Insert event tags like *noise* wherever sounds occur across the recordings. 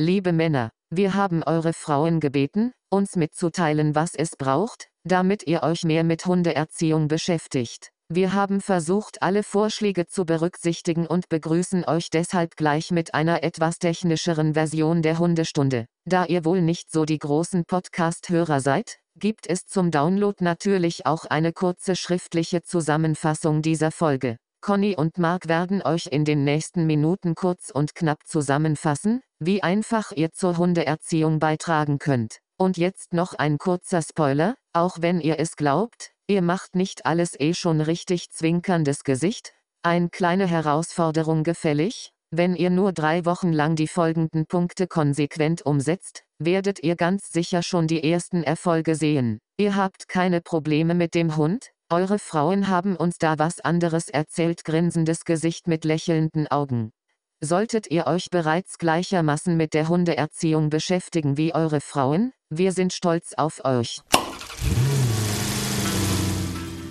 Liebe Männer, wir haben eure Frauen gebeten, uns mitzuteilen, was es braucht, damit ihr euch mehr mit Hundeerziehung beschäftigt. Wir haben versucht, alle Vorschläge zu berücksichtigen und begrüßen euch deshalb gleich mit einer etwas technischeren Version der Hundestunde. Da ihr wohl nicht so die großen Podcast-Hörer seid, gibt es zum Download natürlich auch eine kurze schriftliche Zusammenfassung dieser Folge. Conny und Mark werden euch in den nächsten Minuten kurz und knapp zusammenfassen, wie einfach ihr zur Hundeerziehung beitragen könnt. Und jetzt noch ein kurzer Spoiler, auch wenn ihr es glaubt, ihr macht nicht alles eh schon richtig zwinkerndes Gesicht, ein kleine Herausforderung gefällig, wenn ihr nur drei Wochen lang die folgenden Punkte konsequent umsetzt, werdet ihr ganz sicher schon die ersten Erfolge sehen. Ihr habt keine Probleme mit dem Hund, eure Frauen haben uns da was anderes erzählt, grinsendes Gesicht mit lächelnden Augen. Solltet ihr euch bereits gleichermaßen mit der Hundeerziehung beschäftigen wie eure Frauen, wir sind stolz auf euch.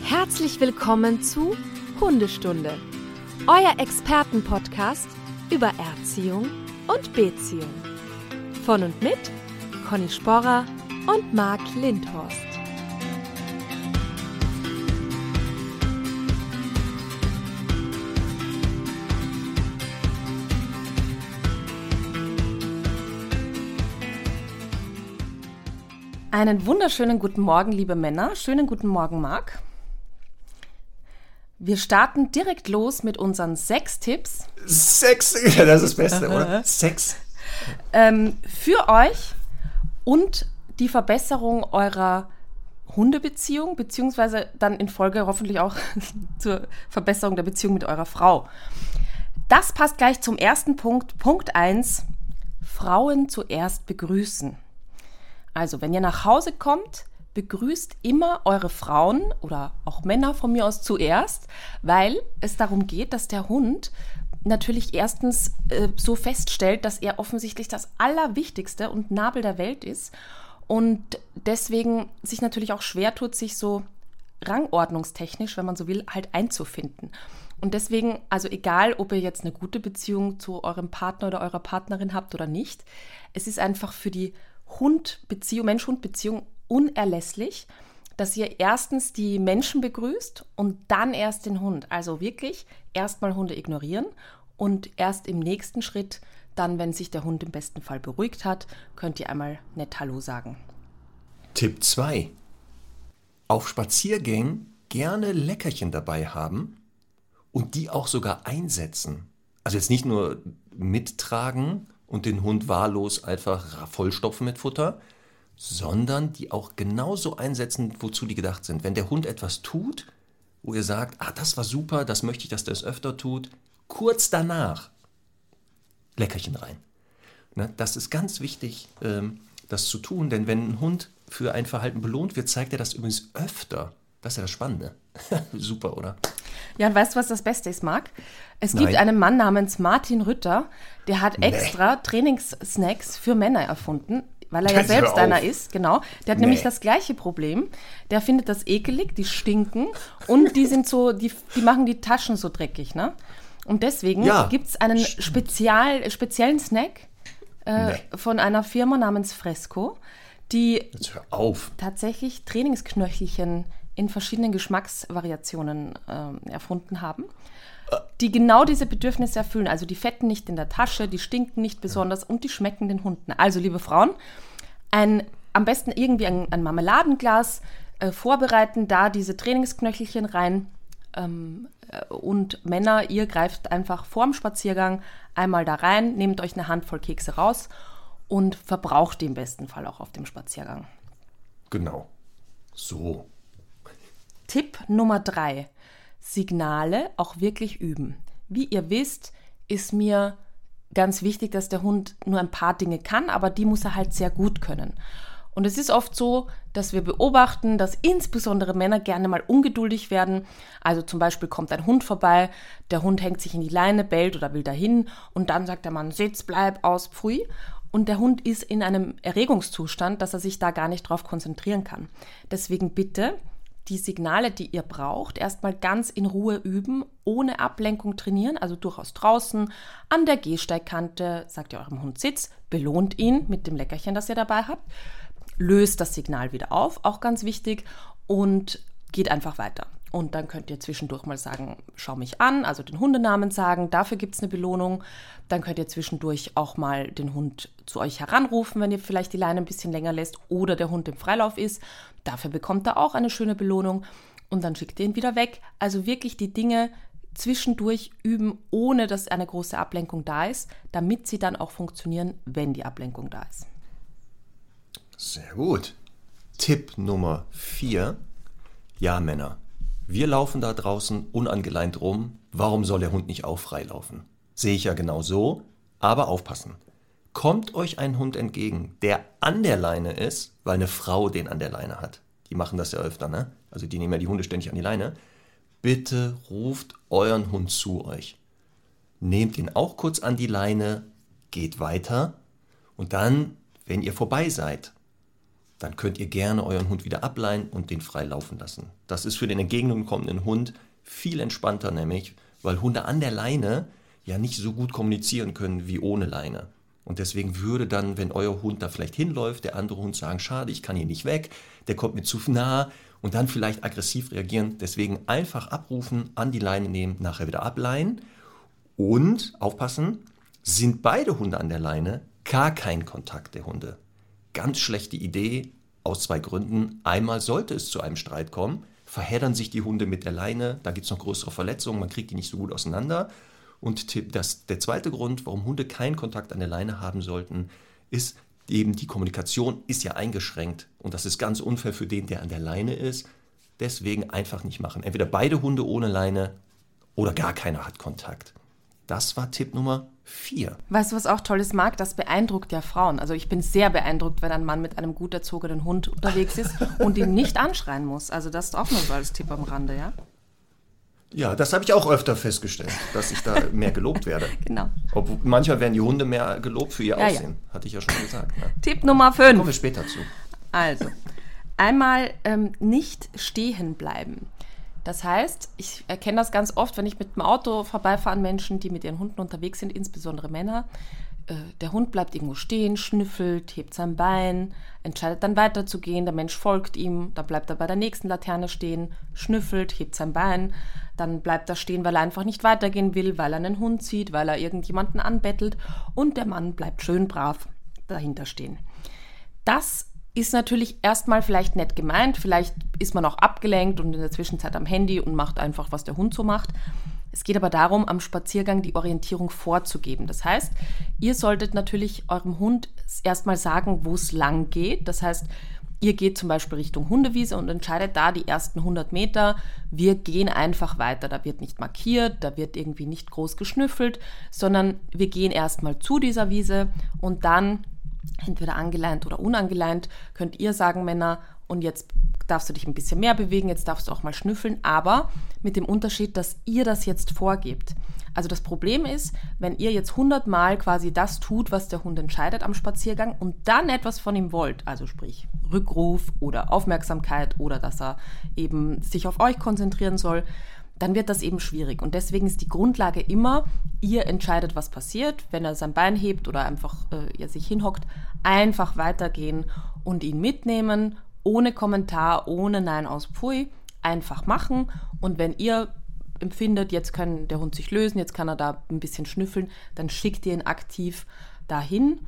Herzlich willkommen zu Hundestunde, euer Expertenpodcast über Erziehung und Beziehung. Von und mit Conny Sporrer und Marc Lindhorst. Einen wunderschönen guten Morgen, liebe Männer. Schönen guten Morgen, Marc. Wir starten direkt los mit unseren sechs Tipps. Sechs, *laughs* ja, das ist das Beste, oder? Sechs. Ähm, für euch und die Verbesserung eurer Hundebeziehung, beziehungsweise dann in Folge hoffentlich auch *laughs* zur Verbesserung der Beziehung mit eurer Frau. Das passt gleich zum ersten Punkt. Punkt 1. Frauen zuerst begrüßen. Also, wenn ihr nach Hause kommt, begrüßt immer eure Frauen oder auch Männer von mir aus zuerst, weil es darum geht, dass der Hund natürlich erstens äh, so feststellt, dass er offensichtlich das Allerwichtigste und Nabel der Welt ist und deswegen sich natürlich auch schwer tut, sich so rangordnungstechnisch, wenn man so will, halt einzufinden. Und deswegen, also egal, ob ihr jetzt eine gute Beziehung zu eurem Partner oder eurer Partnerin habt oder nicht, es ist einfach für die Hund-Beziehung, Mensch-Hund-Beziehung unerlässlich, dass ihr erstens die Menschen begrüßt und dann erst den Hund. Also wirklich erstmal Hunde ignorieren und erst im nächsten Schritt, dann, wenn sich der Hund im besten Fall beruhigt hat, könnt ihr einmal nett Hallo sagen. Tipp 2. Auf Spaziergängen gerne Leckerchen dabei haben und die auch sogar einsetzen. Also jetzt nicht nur mittragen und den Hund wahllos einfach vollstopfen mit Futter, sondern die auch genauso einsetzen, wozu die gedacht sind. Wenn der Hund etwas tut, wo ihr sagt, ah, das war super, das möchte ich, dass der es öfter tut, kurz danach Leckerchen rein. Ne, das ist ganz wichtig, ähm, das zu tun, denn wenn ein Hund für ein Verhalten belohnt wird, zeigt er das übrigens öfter. Das ist ja das Spannende. *laughs* Super, oder? Ja, und weißt du, was das Beste ist, Marc? Es Nein. gibt einen Mann namens Martin Rütter, der hat extra nee. Trainingssnacks für Männer erfunden, weil er ja selbst einer ist, genau. Der hat nee. nämlich das gleiche Problem. Der findet das ekelig, die stinken und die sind so, die, die machen die Taschen so dreckig, ne? Und deswegen ja, gibt es einen spezial, speziellen Snack äh, nee. von einer Firma namens Fresco, die tatsächlich Trainingsknöchelchen in verschiedenen Geschmacksvariationen äh, erfunden haben, die genau diese Bedürfnisse erfüllen. Also die fetten nicht in der Tasche, die stinken nicht besonders und die schmecken den Hunden. Also liebe Frauen, ein, am besten irgendwie ein, ein Marmeladenglas äh, vorbereiten, da diese Trainingsknöchelchen rein. Ähm, äh, und Männer, ihr greift einfach vorm Spaziergang einmal da rein, nehmt euch eine Handvoll Kekse raus und verbraucht die im besten Fall auch auf dem Spaziergang. Genau. So. Tipp Nummer drei. Signale auch wirklich üben. Wie ihr wisst, ist mir ganz wichtig, dass der Hund nur ein paar Dinge kann, aber die muss er halt sehr gut können. Und es ist oft so, dass wir beobachten, dass insbesondere Männer gerne mal ungeduldig werden. Also zum Beispiel kommt ein Hund vorbei, der Hund hängt sich in die Leine, bellt oder will dahin und dann sagt der Mann, sitz, bleib, aus, pfui. Und der Hund ist in einem Erregungszustand, dass er sich da gar nicht drauf konzentrieren kann. Deswegen bitte die Signale, die ihr braucht, erstmal ganz in Ruhe üben, ohne Ablenkung trainieren, also durchaus draußen, an der Gehsteigkante, sagt ihr eurem Hund Sitz, belohnt ihn mit dem Leckerchen, das ihr dabei habt, löst das Signal wieder auf, auch ganz wichtig, und geht einfach weiter. Und dann könnt ihr zwischendurch mal sagen, schau mich an, also den Hundenamen sagen, dafür gibt es eine Belohnung. Dann könnt ihr zwischendurch auch mal den Hund zu euch heranrufen, wenn ihr vielleicht die Leine ein bisschen länger lässt oder der Hund im Freilauf ist. Dafür bekommt er auch eine schöne Belohnung und dann schickt ihr ihn wieder weg. Also wirklich die Dinge zwischendurch üben, ohne dass eine große Ablenkung da ist, damit sie dann auch funktionieren, wenn die Ablenkung da ist. Sehr gut. Tipp Nummer 4. Ja, Männer. Wir laufen da draußen unangeleint rum. Warum soll der Hund nicht auch frei laufen? Sehe ich ja genau so. Aber aufpassen. Kommt euch ein Hund entgegen, der an der Leine ist, weil eine Frau den an der Leine hat. Die machen das ja öfter, ne? Also die nehmen ja die Hunde ständig an die Leine. Bitte ruft euren Hund zu euch. Nehmt ihn auch kurz an die Leine, geht weiter und dann, wenn ihr vorbei seid, dann könnt ihr gerne euren Hund wieder ableihen und den frei laufen lassen. Das ist für den entgegenkommenden Hund viel entspannter nämlich, weil Hunde an der Leine ja nicht so gut kommunizieren können wie ohne Leine. Und deswegen würde dann, wenn euer Hund da vielleicht hinläuft, der andere Hund sagen, schade, ich kann hier nicht weg, der kommt mir zu nah und dann vielleicht aggressiv reagieren. Deswegen einfach abrufen, an die Leine nehmen, nachher wieder ableihen und aufpassen, sind beide Hunde an der Leine, gar kein Kontakt der Hunde ganz schlechte Idee aus zwei Gründen. Einmal sollte es zu einem Streit kommen, verheddern sich die Hunde mit der Leine, da gibt es noch größere Verletzungen, man kriegt die nicht so gut auseinander. Und das, der zweite Grund, warum Hunde keinen Kontakt an der Leine haben sollten, ist eben die Kommunikation ist ja eingeschränkt und das ist ganz unfair für den, der an der Leine ist. Deswegen einfach nicht machen. Entweder beide Hunde ohne Leine oder gar keiner hat Kontakt. Das war Tipp Nummer vier. Weißt du, was auch toll ist, Marc? Das beeindruckt ja Frauen. Also ich bin sehr beeindruckt, wenn ein Mann mit einem gut erzogenen Hund unterwegs ist und ihn nicht anschreien muss. Also das ist auch nur so als Tipp am Rande, ja? Ja, das habe ich auch öfter festgestellt, dass ich da *laughs* mehr gelobt werde. genau. Obwohl, manchmal werden die Hunde mehr gelobt für ihr ja, Aussehen. Ja. Hatte ich ja schon gesagt. Ne? Tipp Nummer 5. Kommen wir später zu. Also, einmal ähm, nicht stehen bleiben. Das heißt, ich erkenne das ganz oft, wenn ich mit dem Auto vorbeifahre an Menschen, die mit ihren Hunden unterwegs sind, insbesondere Männer. Äh, der Hund bleibt irgendwo stehen, schnüffelt, hebt sein Bein, entscheidet dann weiterzugehen, der Mensch folgt ihm, dann bleibt er bei der nächsten Laterne stehen, schnüffelt, hebt sein Bein, dann bleibt er stehen, weil er einfach nicht weitergehen will, weil er einen Hund sieht, weil er irgendjemanden anbettelt und der Mann bleibt schön brav dahinter stehen. Das ist natürlich erstmal vielleicht nett gemeint, vielleicht ist man auch abgelenkt und in der Zwischenzeit am Handy und macht einfach, was der Hund so macht. Es geht aber darum, am Spaziergang die Orientierung vorzugeben. Das heißt, ihr solltet natürlich eurem Hund erstmal sagen, wo es lang geht. Das heißt, ihr geht zum Beispiel Richtung Hundewiese und entscheidet da die ersten 100 Meter. Wir gehen einfach weiter. Da wird nicht markiert, da wird irgendwie nicht groß geschnüffelt, sondern wir gehen erstmal zu dieser Wiese und dann entweder angeleint oder unangeleint, könnt ihr sagen, Männer, und jetzt darfst du dich ein bisschen mehr bewegen, jetzt darfst du auch mal schnüffeln, aber mit dem Unterschied, dass ihr das jetzt vorgebt. Also das Problem ist, wenn ihr jetzt 100 Mal quasi das tut, was der Hund entscheidet am Spaziergang und dann etwas von ihm wollt, also sprich Rückruf oder Aufmerksamkeit oder dass er eben sich auf euch konzentrieren soll, dann wird das eben schwierig. Und deswegen ist die Grundlage immer, ihr entscheidet, was passiert. Wenn er sein Bein hebt oder einfach äh, sich hinhockt, einfach weitergehen und ihn mitnehmen, ohne Kommentar, ohne Nein aus Pfui, einfach machen. Und wenn ihr empfindet, jetzt kann der Hund sich lösen, jetzt kann er da ein bisschen schnüffeln, dann schickt ihr ihn aktiv dahin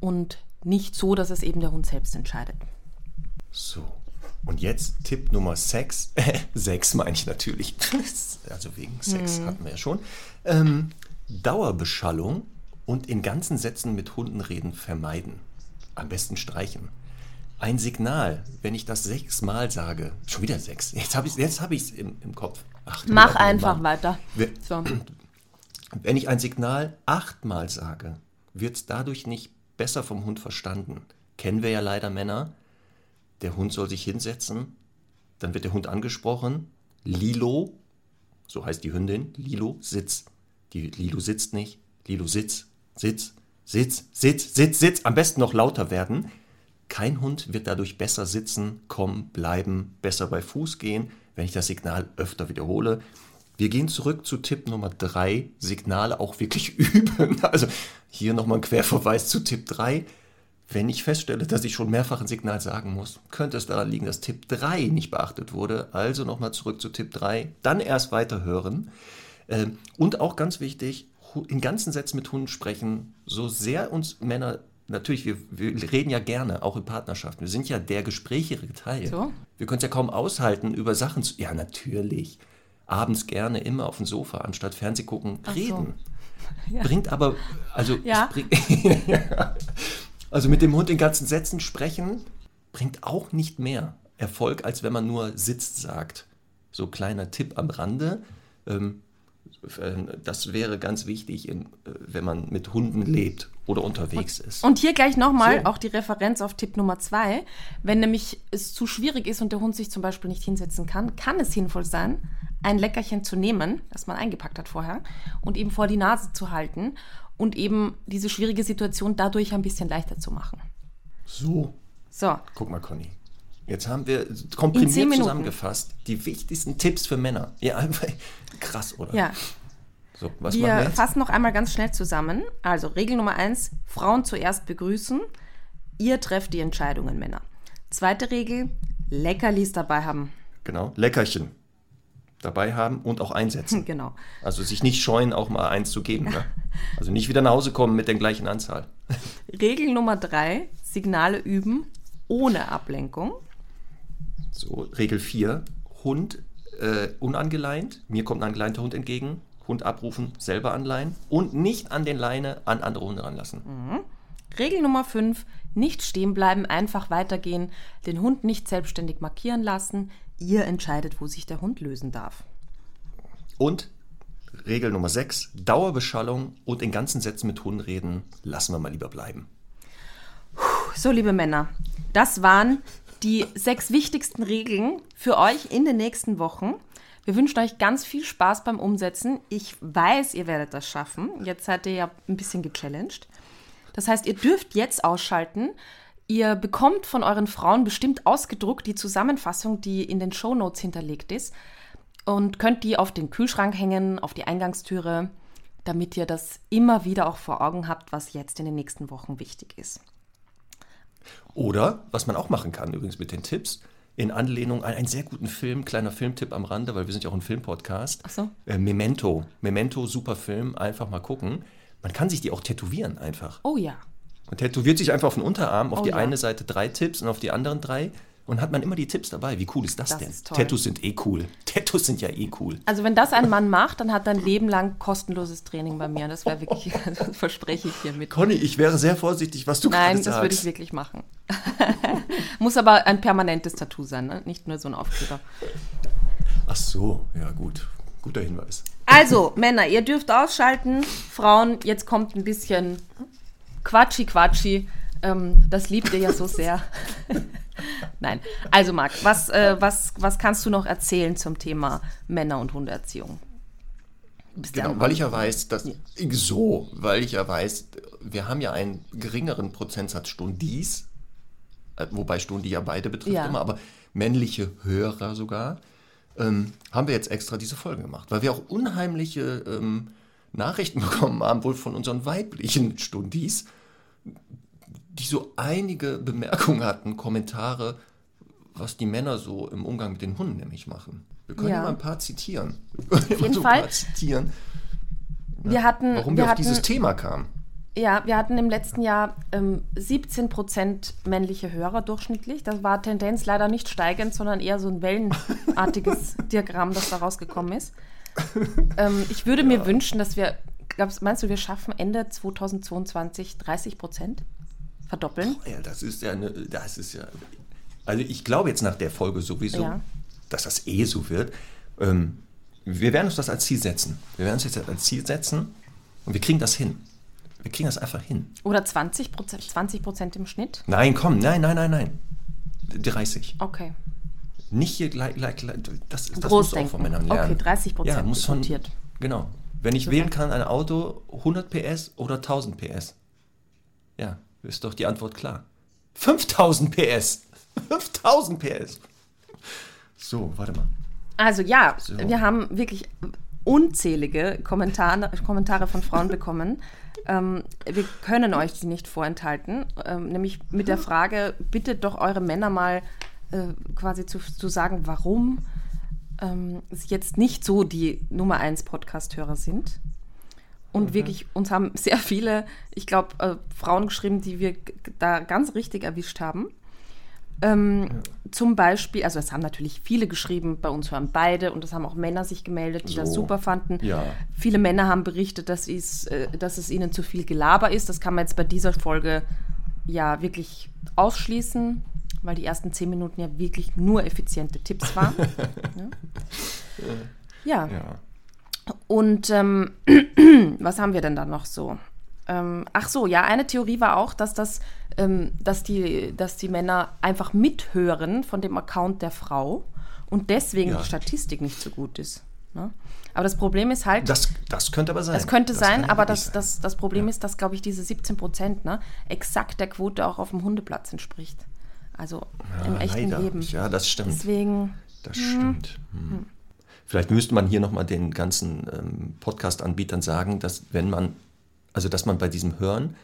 und nicht so, dass es eben der Hund selbst entscheidet. So, und jetzt Tipp Nummer 6. 6 *laughs* meine ich natürlich. *laughs* also wegen Sex mhm. hatten wir ja schon. Ähm, Dauerbeschallung und in ganzen Sätzen mit Hunden reden vermeiden. Am besten streichen. Ein Signal, wenn ich das sechsmal sage, schon wieder sechs, jetzt habe ich es hab im, im Kopf. Ach, Mach einfach weiter. So. *clears throat* Wenn ich ein Signal achtmal sage, wird es dadurch nicht besser vom Hund verstanden. Kennen wir ja leider Männer, der Hund soll sich hinsetzen, dann wird der Hund angesprochen, Lilo, so heißt die Hündin, Lilo, sitz. Die Lilo sitzt nicht, Lilo sitz, sitz, sitz, sitz, sitz, sitz, am besten noch lauter werden. Kein Hund wird dadurch besser sitzen, kommen, bleiben, besser bei Fuß gehen, wenn ich das Signal öfter wiederhole. Wir gehen zurück zu Tipp Nummer 3, Signale auch wirklich *laughs* üben. Also hier nochmal ein Querverweis zu Tipp 3. Wenn ich feststelle, dass ich schon mehrfach ein Signal sagen muss, könnte es daran liegen, dass Tipp 3 nicht beachtet wurde. Also nochmal zurück zu Tipp 3, dann erst weiterhören. Ähm, und auch ganz wichtig, in ganzen Sätzen mit Hunden sprechen, so sehr uns Männer natürlich, wir, wir, reden ja gerne, auch in Partnerschaften. Wir sind ja der gesprächige Teil. So? Wir können es ja kaum aushalten, über Sachen zu. Ja, natürlich. Abends gerne immer auf dem Sofa, anstatt Fernseh gucken, Ach reden. So. *laughs* Ja. Bringt aber, also, ja. bringt, *laughs* also mit dem Hund in ganzen Sätzen sprechen, bringt auch nicht mehr Erfolg, als wenn man nur sitzt sagt. So kleiner Tipp am Rande. Ähm, das wäre ganz wichtig, wenn man mit Hunden lebt oder unterwegs ist. Und hier gleich nochmal so. auch die Referenz auf Tipp Nummer zwei. Wenn nämlich es zu schwierig ist und der Hund sich zum Beispiel nicht hinsetzen kann, kann es sinnvoll sein, ein Leckerchen zu nehmen, das man eingepackt hat vorher, und eben vor die Nase zu halten und eben diese schwierige Situation dadurch ein bisschen leichter zu machen. So. So. Guck mal, Conny. Jetzt haben wir komprimiert zusammengefasst die wichtigsten Tipps für Männer. Ja, *laughs* einfach krass, oder? Ja. So, was wir, wir fassen noch einmal ganz schnell zusammen. Also Regel Nummer eins, Frauen zuerst begrüßen. Ihr trefft die Entscheidungen, Männer. Zweite Regel, Leckerlis dabei haben. Genau, Leckerchen dabei haben und auch einsetzen. *laughs* Genau. Also sich nicht scheuen, auch mal eins zu geben. Ne? *laughs* Also nicht wieder nach Hause kommen mit der gleichen Anzahl. *laughs* Regel Nummer drei, Signale üben ohne Ablenkung. So, Regel 4, Hund äh, unangeleint, mir kommt ein angeleinter Hund entgegen, Hund abrufen, selber anleihen und nicht an den Leine an andere Hunde ranlassen. Mhm. Regel Nummer 5, nicht stehen bleiben, einfach weitergehen, den Hund nicht selbstständig markieren lassen, ihr entscheidet, wo sich der Hund lösen darf. Und Regel Nummer 6, Dauerbeschallung und in ganzen Sätzen mit Hunden reden, lassen wir mal lieber bleiben. So, liebe Männer, das waren die sechs wichtigsten Regeln für euch in den nächsten Wochen. Wir wünschen euch ganz viel Spaß beim Umsetzen. Ich weiß, ihr werdet das schaffen. Jetzt seid ihr ja ein bisschen gechallenged. Das heißt, ihr dürft jetzt ausschalten. Ihr bekommt von euren Frauen bestimmt ausgedruckt die Zusammenfassung, die in den Show Notes hinterlegt ist. Und könnt die auf den Kühlschrank hängen, auf die Eingangstüre, damit ihr das immer wieder auch vor Augen habt, was jetzt in den nächsten Wochen wichtig ist. Oder, was man auch machen kann, übrigens mit den Tipps, in Anlehnung an einen sehr guten Film, kleiner Filmtipp am Rande, weil wir sind ja auch ein Filmpodcast. Ach so. Äh, Memento. Memento, super Film, einfach mal gucken. Man kann sich die auch tätowieren einfach. Oh ja. Man tätowiert sich einfach auf den Unterarm, auf oh die ja. eine Seite drei Tipps und auf die anderen drei und hat man immer die Tipps dabei. Wie cool ist das, das denn? Ist Tattoos sind eh cool. *laughs* Tattoos sind ja eh cool. Also wenn das ein Mann macht, dann hat er ein Leben lang kostenloses Training bei mir. Das wäre wirklich, *laughs* das verspreche ich hiermit. Conny, ich wäre sehr vorsichtig, was du Nein, gerade sagst. Nein, das würde ich wirklich machen. *laughs* Muss aber ein permanentes Tattoo sein, ne? nicht nur so ein Aufkleber. Ach so, ja gut. Guter Hinweis. Also, Männer, ihr dürft ausschalten. Frauen, jetzt kommt ein bisschen Quatschi, Quatschi. Ähm, das liebt ihr ja so sehr. Nein. Also Marc, was, äh, was, was kannst du noch erzählen zum Thema Männer- und Hundeerziehung? Genau, weil ich ja weiß, dass ja. so, weil ich ja weiß, wir haben ja einen geringeren Prozentsatz Stundis, äh, wobei Stundi ja beide betrifft ja. immer, aber männliche Hörer sogar, ähm, haben wir jetzt extra diese Folge gemacht, weil wir auch unheimliche ähm, Nachrichten *laughs* bekommen haben, wohl von unseren weiblichen Stundis, die so einige Bemerkungen hatten, Kommentare, was die Männer so im Umgang mit den Hunden nämlich machen. Wir können ja. mal ein paar zitieren. *laughs* Auf jeden so Fall. zitieren, ja, wir hatten, warum wir, wir auf hatten, dieses Thema kamen. Ja, wir hatten im letzten Jahr ähm, 17 Prozent männliche Hörer durchschnittlich. Das war Tendenz leider nicht steigend, sondern eher so ein wellenartiges *laughs* Diagramm, das da rausgekommen ist. Ähm, ich würde ja. mir wünschen, dass wir, meinst du, wir schaffen Ende 2022 30 Prozent? Verdoppeln. Oh, ja, das ist ja, eine, das ist ja, also ich glaube jetzt nach der Folge sowieso, ja. dass das eh so wird. Ähm, wir werden uns das als Ziel setzen. Wir werden uns jetzt als Ziel setzen und wir kriegen das hin. Wir kriegen das einfach hin. Oder 20 Prozent 20 Prozent im Schnitt? Nein, komm, nein, nein, nein, nein. 30. Okay. Nicht hier gleich, gleich, gleich das, das muss auch von Männern lernen. Okay, 30 Prozent ja, muss von, Genau. Wenn ich so wählen kann, ein Auto 100 PS oder 1000 PS. Ja, ist doch die Antwort klar. 5000 PS. *laughs* 5000 PS. So, warte mal. Also ja, So. wir haben wirklich unzählige Kommentare, Kommentare von Frauen bekommen. Ähm, wir können euch die nicht vorenthalten, ähm, nämlich mit der Frage, bittet doch eure Männer mal äh, quasi zu, zu sagen, warum ähm, sie jetzt nicht so die Nummer 1 Podcast-Hörer sind. Und wirklich, uns haben sehr viele, ich glaube, äh, Frauen geschrieben, die wir da ganz richtig erwischt haben. Ähm, Zum Beispiel, also es haben natürlich viele geschrieben, bei uns hören beide und es haben auch Männer sich gemeldet, die das So. super fanden. Ja. Viele Männer haben berichtet, dass, es, äh, dass es ihnen zu viel Gelaber ist. Das kann man jetzt bei dieser Folge ja wirklich ausschließen, weil die ersten zehn Minuten ja wirklich nur effiziente Tipps waren. *laughs* ja. ja. Und ähm, *clears throat* was haben wir denn da noch so? Ähm, ach so, ja, eine Theorie war auch, dass das, ähm, dass die, dass die Männer einfach mithören von dem Account der Frau und deswegen Ja. die Statistik nicht so gut ist. Ne? Aber das Problem ist halt, Das, das könnte aber sein. es könnte Das sein, aber das, sein. das, das Problem Ja. ist, dass, glaube ich, diese 17 Prozent ne, exakt der Quote auch auf dem Hundeplatz entspricht. Also im Ja, echten leider. Leben. Ja, das stimmt. Deswegen, Das stimmt. Hm. Vielleicht müsste man hier nochmal den ganzen ähm, Podcast-Anbietern sagen, dass wenn man, also dass man bei diesem Hören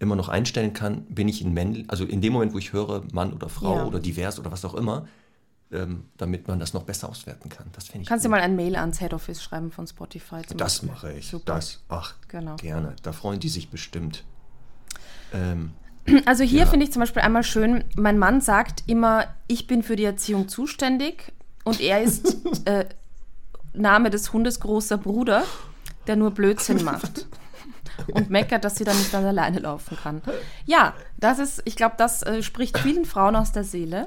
immer noch einstellen kann, bin ich ein Männlich, also in dem Moment, wo ich höre, Mann oder Frau Ja. oder divers oder was auch immer, ähm, damit man das noch besser auswerten kann. Das finde ich kannst du gut. mal ein Mail ans Head Office schreiben von Spotify. Zum Das Beispiel. mache ich. Super. Das, ach, Genau. gerne. Da freuen die sich bestimmt. Ähm, *clears throat* Also hier Ja. finde ich zum Beispiel einmal schön, mein Mann sagt immer, ich bin für die Erziehung zuständig und er ist *laughs* äh, Name des Hundes großer Bruder, der nur Blödsinn *laughs* macht. Und meckert, dass sie dann nicht alleine laufen kann. Ja, das ist, ich glaube, das äh, spricht vielen Frauen aus der Seele.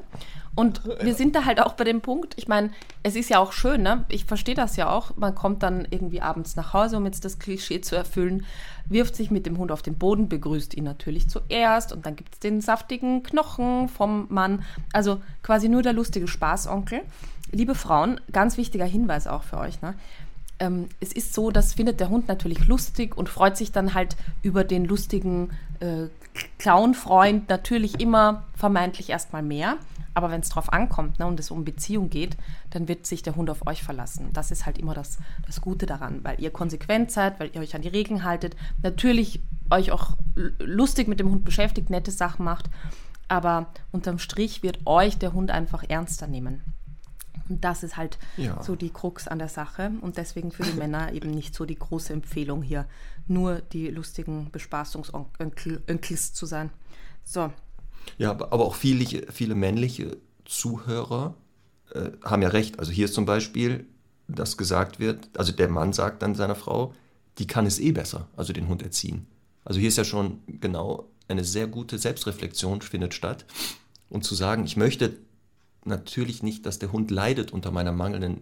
Und wir sind da halt auch bei dem Punkt, ich meine, es ist ja auch schön, ne? Ich verstehe das ja auch. Man kommt dann irgendwie abends nach Hause, um jetzt das Klischee zu erfüllen, wirft sich mit dem Hund auf den Boden, begrüßt ihn natürlich zuerst und dann gibt es den saftigen Knochen vom Mann. Also quasi nur der lustige Spaßonkel. Liebe Frauen, ganz wichtiger Hinweis auch für euch, ne? ähm, es ist so, das findet der Hund natürlich lustig und freut sich dann halt über den lustigen äh, Clown-Freund natürlich immer vermeintlich erstmal mehr. Aber wenn es drauf ankommt ne, und es um Beziehung geht, dann wird sich der Hund auf euch verlassen. Das ist halt immer das, das Gute daran, weil ihr konsequent seid, weil ihr euch an die Regeln haltet. Natürlich euch auch lustig mit dem Hund beschäftigt, nette Sachen macht. Aber unterm Strich wird euch der Hund einfach ernster nehmen. Und das ist halt Ja. so die Krux an der Sache. Und deswegen für die Männer eben nicht so die große Empfehlung hier, nur die lustigen Bespaßungsonkels zu sein. So, Ja, aber auch viele, viele männliche Zuhörer äh, haben ja recht. Also hier ist zum Beispiel, dass gesagt wird, also der Mann sagt dann seiner Frau, die kann es eh besser, also den Hund erziehen. Also hier ist ja schon genau eine sehr gute Selbstreflexion findet statt. Und zu sagen, ich möchte natürlich nicht, dass der Hund leidet unter meiner mangelnden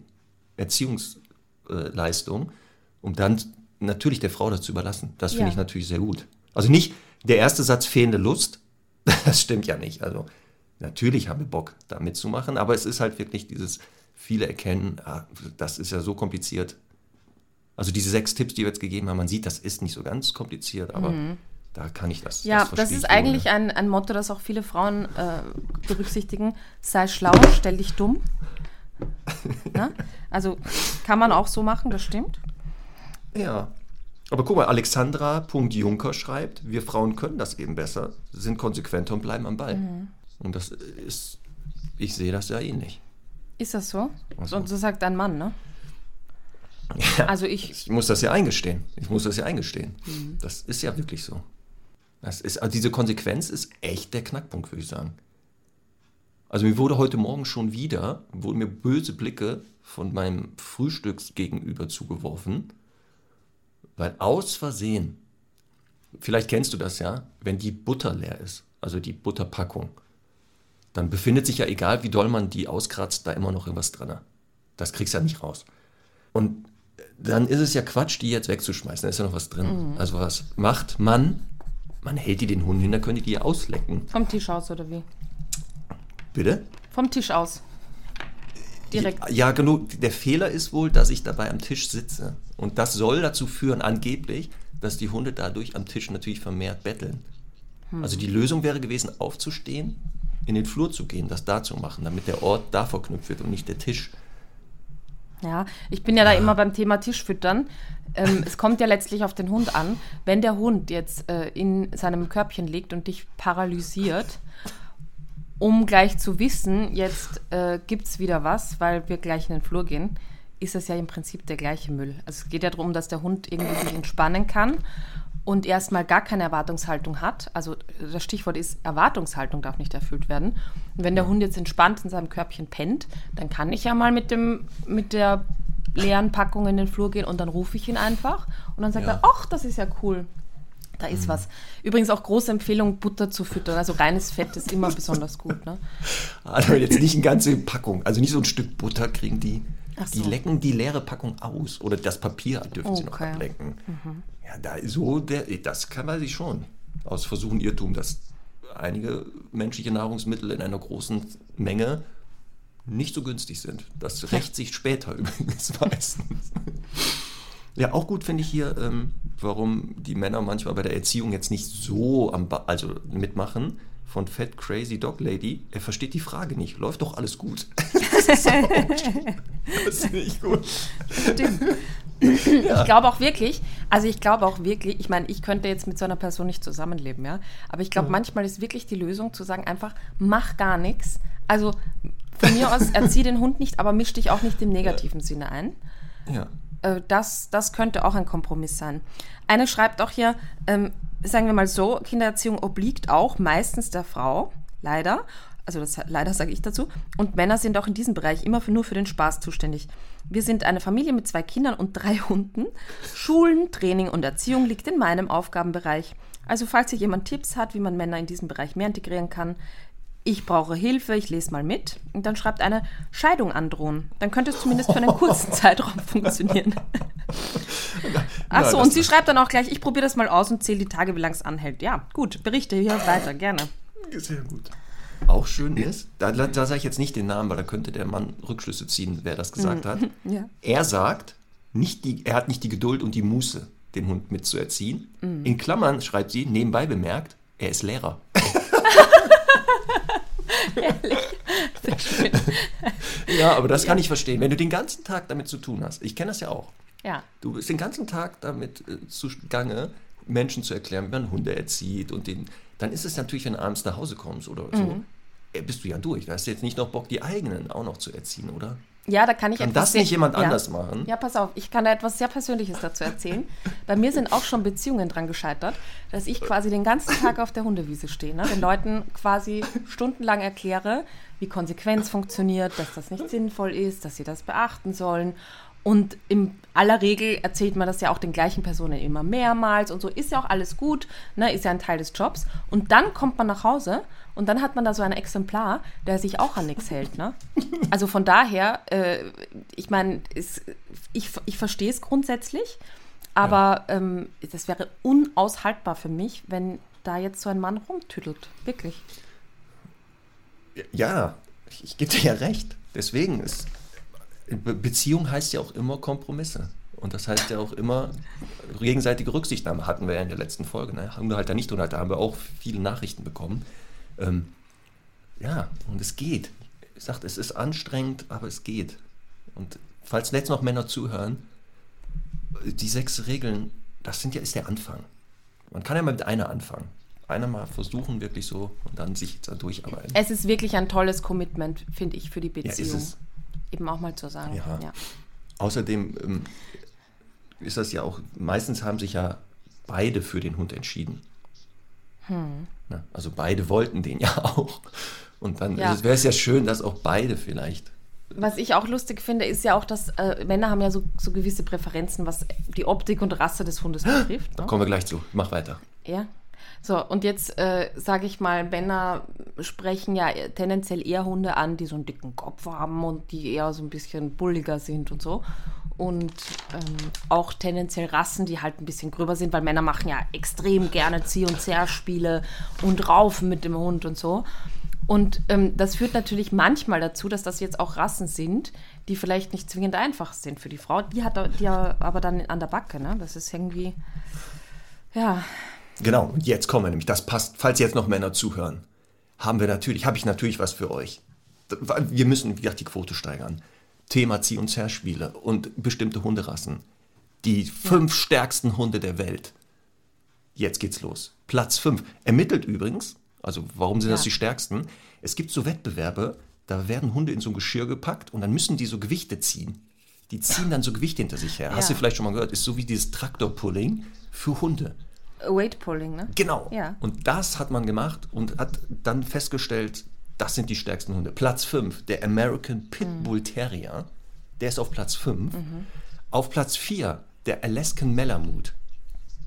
Erziehungsleistung, um dann natürlich der Frau das zu überlassen. Das finde Ja. ich natürlich sehr gut. Also nicht der erste Satz fehlende Lust, *laughs* das stimmt ja nicht. Also natürlich haben wir Bock, da mitzumachen, aber es ist halt wirklich dieses, viele erkennen, ah, das ist ja so kompliziert. Also diese sechs Tipps, die wir jetzt gegeben haben, man sieht, das ist nicht so ganz kompliziert, aber da kann ich das. ja, das, verstehe ist ich eigentlich ohne. ein, ein Motto, das auch viele Frauen äh, berücksichtigen. Sei schlau, stell dich dumm. *laughs* Na? Also kann man auch so machen, das stimmt. Ja. Aber guck mal, Alexandra.junker schreibt, wir Frauen können das eben besser, sind konsequenter und bleiben am Ball. Mhm. Und das ist, ich sehe das ja ähnlich. Ist das so? Ach so. Und so sagt ein Mann, ne? *laughs* Ja. Also ich, Ich muss das ja eingestehen. Ich muss das ja eingestehen. Mhm. Das ist ja wirklich so. Das ist, also diese Konsequenz ist echt der Knackpunkt, würde ich sagen. Also mir wurde heute Morgen schon wieder, wurden mir böse Blicke von meinem Frühstücksgegenüber zugeworfen, weil aus Versehen, vielleicht kennst du das ja, wenn die Butter leer ist, also die Butterpackung, dann befindet sich ja, egal wie doll man die auskratzt, da immer noch irgendwas drin. Das kriegst du ja nicht raus. Und dann ist es ja Quatsch, die jetzt wegzuschmeißen. Da ist ja noch was drin. Also was macht man? Man hält die den Hunden hin, dann können die die auslecken. vom Tisch aus oder wie? Bitte? Vom Tisch aus. Direkt. Ja, genug. Der Fehler ist wohl, dass ich dabei am Tisch sitze. Und das soll dazu führen, angeblich, dass die Hunde dadurch am Tisch natürlich vermehrt betteln. Also die Lösung wäre gewesen, aufzustehen, in den Flur zu gehen, das da zu machen, damit der Ort da verknüpft wird und nicht der Tisch. Ja, ich bin ja da immer beim Thema Tischfüttern. Ähm, es kommt ja letztlich auf den Hund an. Wenn der Hund jetzt äh, in seinem Körbchen liegt und dich paralysiert, um gleich zu wissen, jetzt äh, gibt es wieder was, weil wir gleich in den Flur gehen, ist es ja im Prinzip der gleiche Müll. Also es geht ja darum, dass der Hund irgendwie sich entspannen kann und erstmal gar keine Erwartungshaltung hat. Also das Stichwort ist, Erwartungshaltung darf nicht erfüllt werden. Und wenn der Hund jetzt entspannt in seinem Körbchen pennt, dann kann ich ja mal mit, dem, mit der leeren Packung in den Flur gehen und dann rufe ich ihn einfach und dann sagt Ja. er, ach, das ist ja cool. Da ist was. Übrigens auch große Empfehlung, Butter zu füttern. Also reines Fett ist immer besonders gut. Ne? *laughs* Also jetzt nicht eine ganze Packung, also nicht so ein Stück Butter kriegen die. Ach Die so. lecken die leere Packung aus. Oder das Papier dürfen sie noch Okay. Mhm. ablecken. Ja, da so, der, das kann man sich schon. Aus Versuchen Irrtum, dass einige menschliche Nahrungsmittel in einer großen Menge nicht so günstig sind. Das rächt sich später *laughs* übrigens meistens. Ja, auch gut finde ich hier, ähm, warum die Männer manchmal bei der Erziehung jetzt nicht so am ba also mitmachen. Von Fat Crazy Dog Lady. Er versteht die Frage nicht. Läuft doch alles gut. *laughs* Das ist. Das finde ich gut. Stimmt. Ich glaube auch wirklich, also ich glaube auch wirklich, ich meine, ich könnte jetzt mit so einer Person nicht zusammenleben, ja, aber ich glaube, manchmal ist wirklich die Lösung zu sagen, einfach mach gar nichts. Also von mir aus erzieh den Hund nicht, aber misch dich auch nicht im negativen Sinne ein. Ja. Äh, das, das könnte auch ein Kompromiss sein. Eine schreibt auch hier, ähm, sagen wir mal so, Kindererziehung obliegt auch meistens der Frau, leider. Also das leider sage ich dazu. Und Männer sind auch in diesem Bereich immer für, nur für den Spaß zuständig. Wir sind eine Familie mit zwei Kindern und drei Hunden. Schulen, Training und Erziehung liegt in meinem Aufgabenbereich. Also falls hier jemand Tipps hat, wie man Männer in diesem Bereich mehr integrieren kann, ich brauche Hilfe, ich lese mal mit. Und dann schreibt eine Scheidung androhen. Dann könnte es zumindest für einen kurzen *laughs* Zeitraum funktionieren. *laughs* Achso, und sie schreibt dann auch gleich, ich probiere das mal aus und zähle die Tage, wie lang es anhält. Ja, gut, berichte hier weiter, gerne. Sehr gut. Auch schön ist, da, da, da sage ich jetzt nicht den Namen, weil da könnte der Mann Rückschlüsse ziehen, wer das gesagt hat. *laughs* Ja. Er sagt, nicht die, er hat nicht die Geduld und die Muße, den Hund mitzuerziehen. In Klammern schreibt sie, nebenbei bemerkt, er ist Lehrer. Sehr schön. Ja, aber das kann ich verstehen. Wenn du den ganzen Tag damit zu tun hast, ich kenne das ja auch. Ja. Du bist den ganzen Tag damit äh, zugange, Menschen zu erklären, wie man Hunde erzieht und den. Dann ist es natürlich, wenn du abends nach Hause kommst oder so, äh, bist du ja durch. Da hast du jetzt nicht noch Bock, die eigenen auch noch zu erziehen, oder? Ja, da kann ich Kann etwas das nicht jemand ja. anders machen? Ja, pass auf, ich kann da etwas sehr Persönliches dazu erzählen. Bei mir sind auch schon Beziehungen dran gescheitert, dass ich quasi den ganzen Tag auf der Hundewiese stehe, ne? den Leuten quasi stundenlang erkläre, wie Konsequenz funktioniert, dass das nicht sinnvoll ist, dass sie das beachten sollen. Und in aller Regel erzählt man das ja auch den gleichen Personen immer mehrmals und so ist ja auch alles gut, ne, ist ja ein Teil des Jobs. Und dann kommt man nach Hause und dann hat man da so ein Exemplar, der sich auch an nichts hält. Ne? *laughs* Also von daher, äh, ich meine, ich, ich verstehe es grundsätzlich, aber ähm, das wäre unaushaltbar für mich, wenn da jetzt so ein Mann rumtüdelt. Wirklich. Ja, ich, ich gebe dir ja recht. Deswegen ist Beziehung heißt ja auch immer Kompromisse. Und das heißt ja auch immer gegenseitige Rücksichtnahme, hatten wir ja in der letzten Folge. Ne? Hundehalter, nicht Hundehalter, haben wir auch viele Nachrichten bekommen. Ähm, ja, und es geht. Ich sagte, es ist anstrengend, aber es geht. Und falls jetzt noch Männer zuhören, die sechs Regeln, das sind ja, ist der Anfang. Man kann ja mal mit einer anfangen. Einer mal versuchen, wirklich so, und dann sich da durcharbeiten. Es ist wirklich ein tolles Commitment, finde ich, für die Ja, ist Beziehung. es. Eben auch mal zu sagen. Ja. Ja. Außerdem ähm, ist das ja auch, meistens haben sich ja beide für den Hund entschieden. Ne? Also beide wollten den *laughs* ja auch. Und dann Ja. wäre es ja schön, dass auch beide vielleicht. Was ich auch lustig finde, ist ja auch, dass äh, Männer haben ja so, so gewisse Präferenzen, was die Optik und Rasse des Hundes betrifft. Da Ne? kommen wir gleich zu. Mach weiter. Ja. So, und jetzt äh, sage ich mal, Männer sprechen ja tendenziell eher Hunde an, die so einen dicken Kopf haben und die eher so ein bisschen bulliger sind und so. Und ähm, auch tendenziell Rassen, die halt ein bisschen gröber sind, weil Männer machen ja extrem gerne Zieh- und Zerspiele und Raufen mit dem Hund und so. Und ähm, das führt natürlich manchmal dazu, dass das jetzt auch Rassen sind, die vielleicht nicht zwingend einfach sind für die Frau. Die hat die aber dann an der Backe, ne? Das ist irgendwie, ja, Genau, und jetzt kommen wir nämlich, das passt, falls jetzt noch Männer zuhören, haben wir natürlich, habe ich natürlich was für euch. Wir müssen, wie gesagt, die Quote steigern. Thema Zieh- und Zerrspiele und bestimmte Hunderassen. Die fünf stärksten Hunde der Welt. Jetzt geht's los. Platz 5. Ermittelt übrigens, also warum sind das Ja. die stärksten? Es gibt so Wettbewerbe, da werden Hunde in so ein Geschirr gepackt und dann müssen die so Gewichte ziehen. Die ziehen dann so Gewichte hinter sich her. Hast Ja. du vielleicht schon mal gehört? Ist so wie dieses Traktorpulling für Hunde. Weight Pulling, ne? Genau. Ja. Und das hat man gemacht und hat dann festgestellt, das sind die stärksten Hunde. Platz 5, der American Pit Mhm. Terrier, der ist auf Platz 5. Auf Platz 4, der Alaskan Malamute.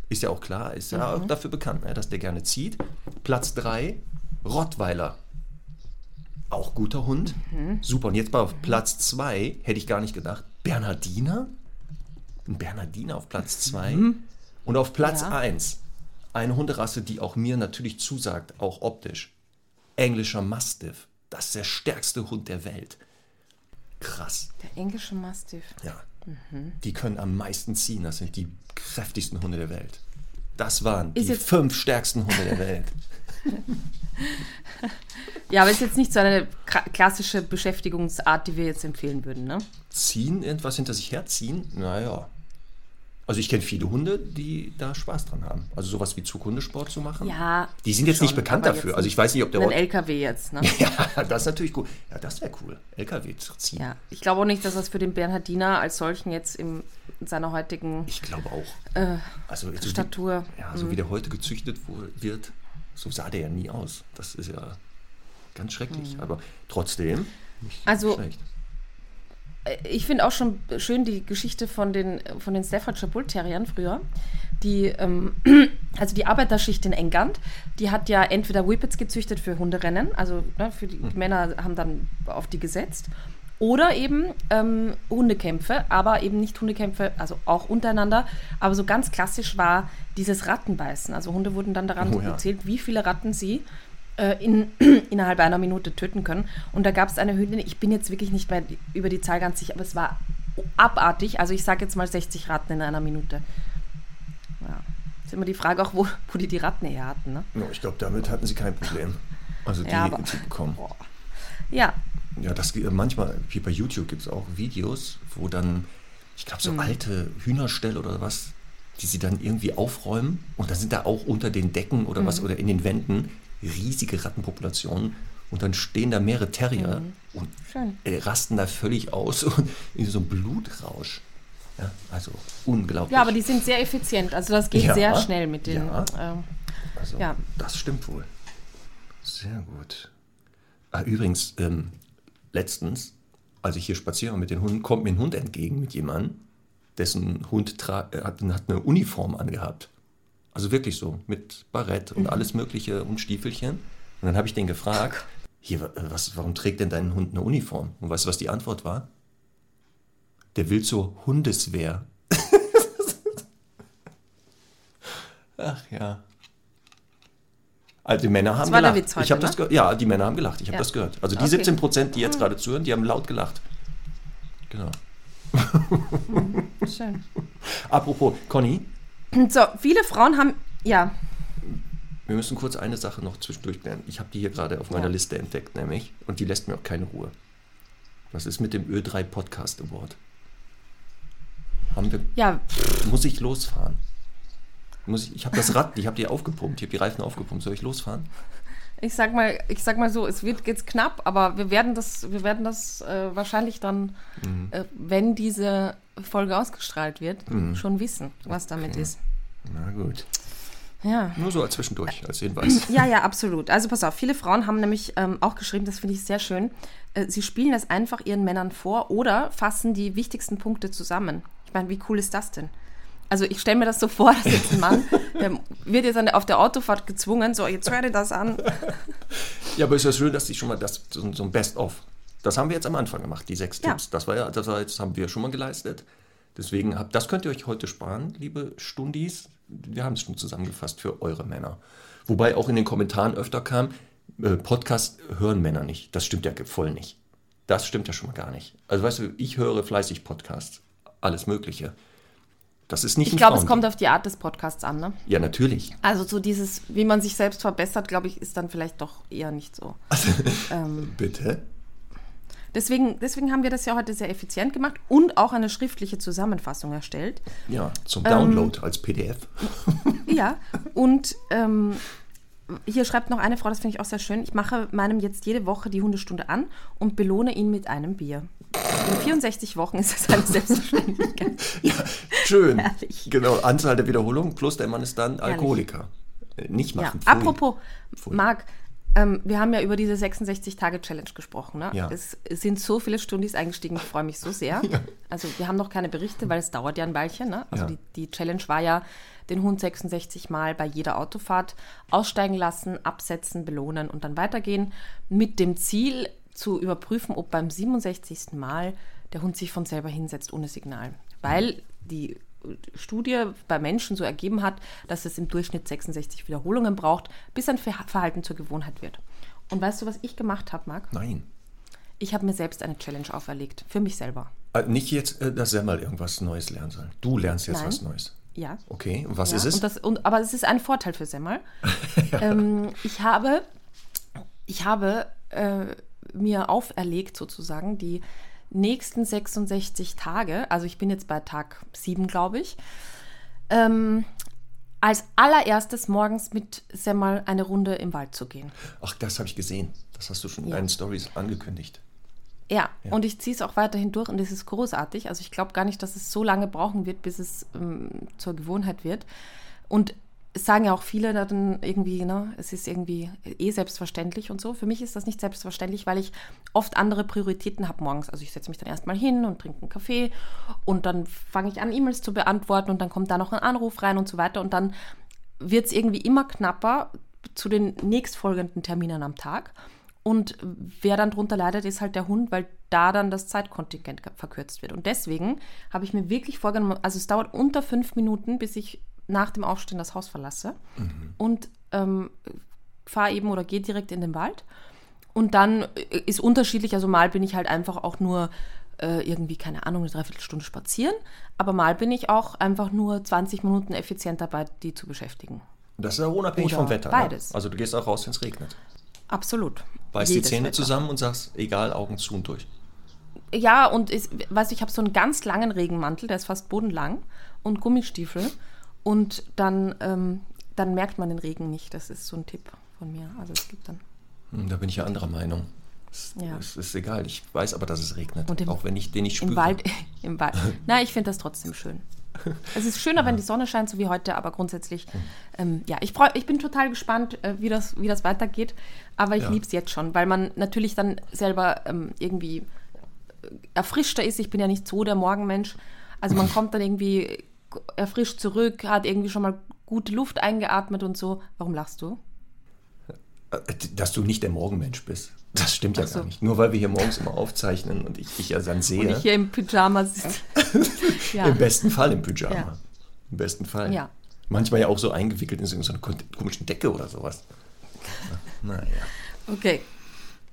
Ist ja auch klar, ist ja Mhm. auch dafür bekannt, ne, dass der gerne zieht. Platz 3, Rottweiler. Auch guter Hund. Mhm. Super. Und jetzt mal auf Platz 2, hätte ich gar nicht gedacht, Bernhardiner? Ein Bernhardiner auf Platz 2. Und auf Platz Mhm. Ja. 1, eine Hunderasse, die auch mir natürlich zusagt, auch optisch. Englischer Mastiff. Das ist der stärkste Hund der Welt. Krass. Der englische Mastiff. Ja. Mhm. Die können am meisten ziehen. Das sind die kräftigsten Hunde der Welt. Das waren Ist die fünf stärksten Hunde der Welt. *laughs* Ja, aber ist jetzt nicht so eine klassische Beschäftigungsart, die wir jetzt empfehlen würden, ne? Ziehen, irgendwas hinter sich herziehen? Naja. Also ich kenne viele Hunde, die da Spaß dran haben. Also sowas wie Zughundesport zu machen. Ja. Die sind jetzt nicht schon, bekannt aber dafür. Also ich weiß nicht, ob der Ein LKW jetzt, ne? *laughs* Ja, das ist natürlich cool. Ja, das wäre cool. LKW zu ziehen. Ja. Ich glaube auch nicht, dass das für den Bernhardiner als solchen jetzt im, in seiner heutigen Ich glaube auch. also so Äh, Statur. Wie, ja, so wie der heute gezüchtet wird, so sah der ja nie aus. Das ist ja ganz schrecklich. Aber trotzdem nicht Mhm. Also- schlecht. Ich finde auch schon schön die Geschichte von den, von den Staffordshire Bull Terriern früher. Die, ähm, *clears throat* also die Arbeiterschicht in England, die hat ja entweder Whippets gezüchtet für Hunderennen, also ne, für die, die Männer haben dann auf die gesetzt, oder eben ähm, Hundekämpfe, aber eben nicht Hundekämpfe, also auch untereinander. Aber so ganz klassisch war dieses Rattenbeißen. Also Hunde wurden dann daran Oh ja. gezählt, wie viele Ratten sie äh, in, *clears throat* innerhalb einer Minute töten können. Und da gab es eine Hündin, ich bin jetzt wirklich nicht mehr über die Zahl ganz sicher, aber es war abartig. Also ich sage jetzt mal 60 Ratten in einer Minute. Ja. Ist immer die Frage auch, wo, *laughs* wo die die Ratten her hatten. Ne? Ja, ich glaube, damit hatten sie kein Problem. *laughs* Also die, Ja, aber- die bekommen. Ja, Ja, das geht- manchmal, wie bei YouTube gibt es auch Videos, wo dann, ich glaube, so alte Hühnerställe oder was, die sie dann irgendwie aufräumen und dann sind da auch unter den Decken oder was oder in den Wänden riesige Rattenpopulationen und dann stehen da mehrere Terrier und Schön. äh, rasten da völlig aus *laughs* und in so einem Blutrausch. Ja, also unglaublich. ja, aber die sind sehr effizient. Also das geht Ja, sehr schnell mit den. ja. Ähm, Also, Ja. das stimmt wohl. Sehr gut. Ah, übrigens, ähm, letztens, als ich hier spaziere mit den Hunden, kommt mir ein Hund entgegen mit jemandem, dessen Hund äh, hat, hat eine Uniform angehabt. Also wirklich so, mit Barett und alles Mögliche und Stiefelchen. Und dann habe ich den gefragt, hier, wa- äh, was, warum trägt denn dein Hund eine Uniform? Und weißt du, was die Antwort war? Der will zur Hundeswehr. *laughs* Ach ja. Also die Männer haben war der gelacht. Witz heute, ich habe ne? das ge- Ja, die Männer haben gelacht. Ich habe Ja. das gehört. Also die Okay. 17 Prozent, die jetzt gerade zuhören, die haben laut gelacht. Genau. schön. *laughs* Apropos, Conny, So, viele Frauen haben. Ja, wir müssen kurz eine Sache noch zwischendurch klären. Ich habe die hier gerade auf meiner Ja. Liste entdeckt, nämlich, und die lässt mir auch keine Ruhe. Was ist mit dem Ö3 Podcast Award? Haben wir, ja, muss ich losfahren? Muss ich, ich habe das Rad, ich habe die aufgepumpt, ich habe die Reifen aufgepumpt. Soll ich losfahren? Ich sag mal, ich sag mal so, es wird jetzt knapp, aber wir werden das, wir werden das äh, wahrscheinlich dann, Mhm. äh, wenn diese Folge ausgestrahlt wird, schon wissen, was damit ist. Na gut. Ja. Nur so als zwischendurch, als Hinweis. *clears throat* Ja, ja, absolut. Also pass auf, viele Frauen haben nämlich ähm, auch geschrieben, das finde ich sehr schön, äh, sie spielen das einfach ihren Männern vor oder fassen die wichtigsten Punkte zusammen. Ich meine, wie cool ist das denn? Also ich stelle mir das so vor, dass jetzt ein Mann, der wird jetzt der- auf der Autofahrt gezwungen, so, jetzt hör dir das an. *laughs* Ja, aber ist ja schön, dass die schon mal das, so, so ein Best-of. Das haben wir jetzt am Anfang gemacht, die sechs Ja. Tipps. Das war ja, das, war, das haben wir schon mal geleistet. Deswegen habt, das könnt ihr euch heute sparen, liebe Stundis. Wir haben es schon zusammengefasst für eure Männer. Wobei auch in den Kommentaren öfter kam, äh, Podcast hören Männer nicht. Das stimmt ja voll nicht. Das stimmt ja schon mal gar nicht. Also weißt du, ich höre fleißig Podcasts, alles Mögliche. Das ist nicht Ich glaube, es kommt auf die Art des Podcasts an, ne? Ja, natürlich. Also so dieses, wie man sich selbst verbessert, glaube ich, ist dann vielleicht doch eher nicht so. ähm, *laughs* Bitte? deswegen, deswegen haben wir das ja heute sehr effizient gemacht und auch eine schriftliche Zusammenfassung erstellt. Ja, zum Ähm, Download als PDF. *laughs* Ja, *laughs* und ähm, hier schreibt noch eine Frau, das finde ich auch sehr schön. Ich mache meinem jetzt jede Woche die Hundestunde an und belohne ihn mit einem Bier. In 64 Wochen ist das eine Selbstverständlichkeit. *laughs* Ja, schön. Herrlich. Genau, Anzahl der Wiederholungen plus der Mann ist dann Alkoholiker. Äh, Nicht Ja. machen. Pfui. Apropos, Pfui. Marc, ähm, wir haben ja über diese 66-Tage-Challenge gesprochen. Ne? Ja. Es, es sind so viele Stundis eingestiegen, ich freue mich so sehr. *laughs* Also wir haben noch keine Berichte, weil es dauert ja ein Weilchen. Ne? Also Ja. die, die Challenge war ja, den Hund 66 Mal bei jeder Autofahrt aussteigen lassen, absetzen, belohnen und dann weitergehen. Mit dem Ziel zu überprüfen, ob beim 67. Mal der Hund sich von selber hinsetzt ohne Signal. Weil die Studie bei Menschen so ergeben hat, dass es im Durchschnitt 66 Wiederholungen braucht, bis ein Ver- Verhalten zur Gewohnheit wird. Und weißt du, was ich gemacht habe, Marc? Nein. Ich habe mir selbst eine Challenge auferlegt. Für mich selber. Äh, Nicht jetzt, äh, dass er mal irgendwas Neues lernen soll. Du lernst jetzt Nein. was Neues. Ja. Okay, und was ja, ist es? Und das, und, aber es ist ein Vorteil für Semmel. *laughs* ähm, ich habe, ich habe äh, mir auferlegt, sozusagen, die nächsten 66 Tage, also ich bin jetzt bei Tag 7, glaube ich, ähm, als allererstes morgens mit Semmel eine Runde im Wald zu gehen. Ach, das habe ich gesehen. Das hast du schon in Ja. deinen Stories angekündigt. Ja, und ich ziehe es auch weiterhin durch und es ist großartig. Also ich glaube gar nicht, dass es so lange brauchen wird, bis es ähm, zur Gewohnheit wird. Und es sagen ja auch viele dann irgendwie, ne, es ist irgendwie eh selbstverständlich und so. Für mich ist das nicht selbstverständlich, weil ich oft andere Prioritäten habe morgens. Also ich setze mich dann erstmal hin und trinke einen Kaffee und dann fange ich an, E-Mails zu beantworten und dann kommt da noch ein Anruf rein und so weiter. Und dann wird es irgendwie immer knapper zu den nächstfolgenden Terminen am Tag. Und wer dann drunter leidet, ist halt der Hund, weil da dann das Zeitkontingent ge- verkürzt wird. Und deswegen habe ich mir wirklich vorgenommen, also es dauert unter fünf Minuten, bis ich nach dem Aufstehen das Haus verlasse und ähm, fahre eben oder gehe direkt in den Wald. Und dann äh, ist unterschiedlich, also mal bin ich halt einfach auch nur äh, irgendwie, keine Ahnung, eine Dreiviertelstunde spazieren, aber mal bin ich auch einfach nur 20 Minuten effizient dabei, die zu beschäftigen. Das ist ja unabhängig Oder vom Wetter. beides. Ne? Also du gehst auch raus, wenn es regnet. Absolut. Beißt die Zähne Wetter. zusammen und sagst, egal, Augen zu und durch. Ja, und ist, weißt du, ich habe so einen ganz langen Regenmantel, der ist fast bodenlang und Gummistiefel. Und dann, ähm, dann merkt man den Regen nicht. Das ist so ein Tipp von mir. Also es gibt dann. Hm, Da bin ich ja anderer Meinung. Es, Ja. es ist egal. Ich weiß aber, dass es regnet. Und im- auch wenn ich den nicht spüre. *laughs* Im Wald, im *laughs* Wald. Na, ich finde das trotzdem schön. Es ist schöner, wenn die Sonne scheint, so wie heute, aber grundsätzlich, ähm, ja, ich, freu, ich bin total gespannt, äh, wie, das, wie das weitergeht. Aber ich Ja. liebe es jetzt schon, weil man natürlich dann selber ähm, irgendwie erfrischter ist. Ich bin ja nicht so der Morgenmensch. Also man *laughs* kommt dann irgendwie erfrischt zurück, hat irgendwie schon mal gute Luft eingeatmet und so. Warum lachst du? Dass du nicht der Morgenmensch bist. Das stimmt ja so. gar nicht. Nur weil wir hier morgens immer aufzeichnen und ich dich ja dann sehe. Und ich hier im Pyjama sitze. *laughs* ja. Im besten Fall im Pyjama. Ja. Im besten Fall. Ja. Manchmal ja auch so eingewickelt in so einer komischen Decke oder sowas. *laughs* Naja, Okay.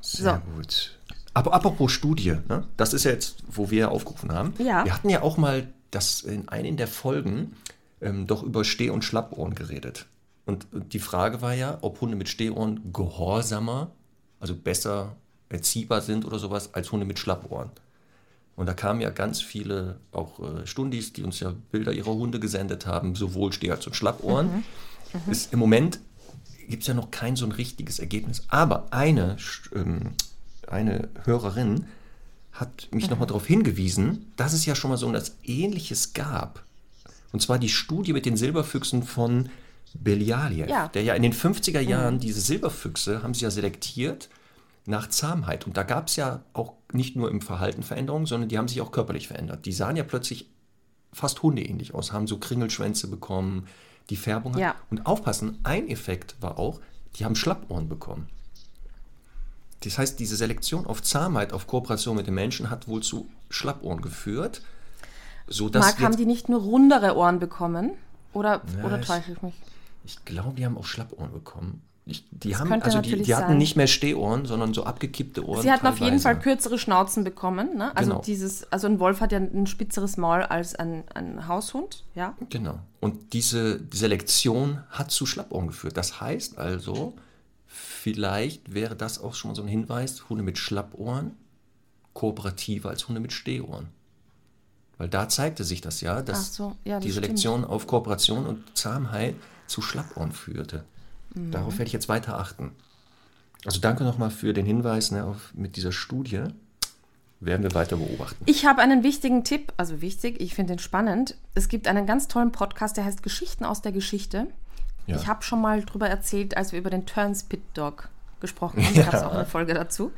sehr So. gut. Aber apropos Studie, ne? das ist ja jetzt, wo wir aufgerufen haben. Ja. Wir hatten ja auch mal das in einer der Folgen ähm, doch über Steh- und Schlappohren geredet. Und die Frage war ja, ob Hunde mit Stehohren gehorsamer, also besser erziehbar sind oder sowas, als Hunde mit Schlappohren. Und da kamen ja ganz viele auch äh, Stundis, die uns ja Bilder ihrer Hunde gesendet haben, sowohl Steh- als und Schlappohren. Ist, Im Moment gibt es ja noch kein so ein richtiges Ergebnis. Aber eine, ähm, eine Hörerin hat mich nochmal darauf hingewiesen, dass es ja schon mal so etwas Ähnliches gab. Und zwar die Studie mit den Silberfüchsen von Belialiev, Ja. der ja in den 50er Jahren diese Silberfüchse haben sie ja selektiert nach Zahmheit. Und da gab es ja auch nicht nur im Verhalten Veränderungen, sondern die haben sich auch körperlich verändert. Die sahen ja plötzlich fast hundeähnlich aus, haben so Kringelschwänze bekommen, die Färbung. hat- Ja. Und aufpassen, ein Effekt war auch, die haben Schlappohren bekommen. Das heißt, diese Selektion auf Zahmheit, auf Kooperation mit den Menschen hat wohl zu Schlappohren geführt. So dass Marc, haben die nicht nur rundere Ohren bekommen? Oder, Ja, oder ich- täusche ich mich? ich glaube, die haben auch Schlappohren bekommen. Ich, die Das haben, also die, die hatten nicht mehr Stehohren, sondern so abgekippte Ohren. Sie hatten auf jeden teilweise. Fall kürzere Schnauzen bekommen. Ne? Also Genau. dieses, also ein Wolf hat ja ein spitzeres Maul als ein, ein Haushund, ja. Genau. Und diese Selektion hat zu Schlappohren geführt. Das heißt also, vielleicht wäre das auch schon mal so ein Hinweis, Hunde mit Schlappohren kooperativer als Hunde mit Stehohren. Weil da zeigte sich das ja, dass so, ja, das die stimmt. Selektion auf Kooperation und Zahmheit zu Schlappohren führte. Mhm. Darauf werde ich jetzt weiter achten. Also danke nochmal für den Hinweis ne, auf, mit dieser Studie. Werden wir weiter beobachten. Ich habe einen wichtigen Tipp, also wichtig, ich finde ihn spannend. Es gibt einen ganz tollen Podcast, der heißt Geschichten aus der Geschichte. Ja. Ich habe schon mal drüber erzählt, als wir über den Turnspit Dog gesprochen haben. Da gab es auch eine Folge dazu.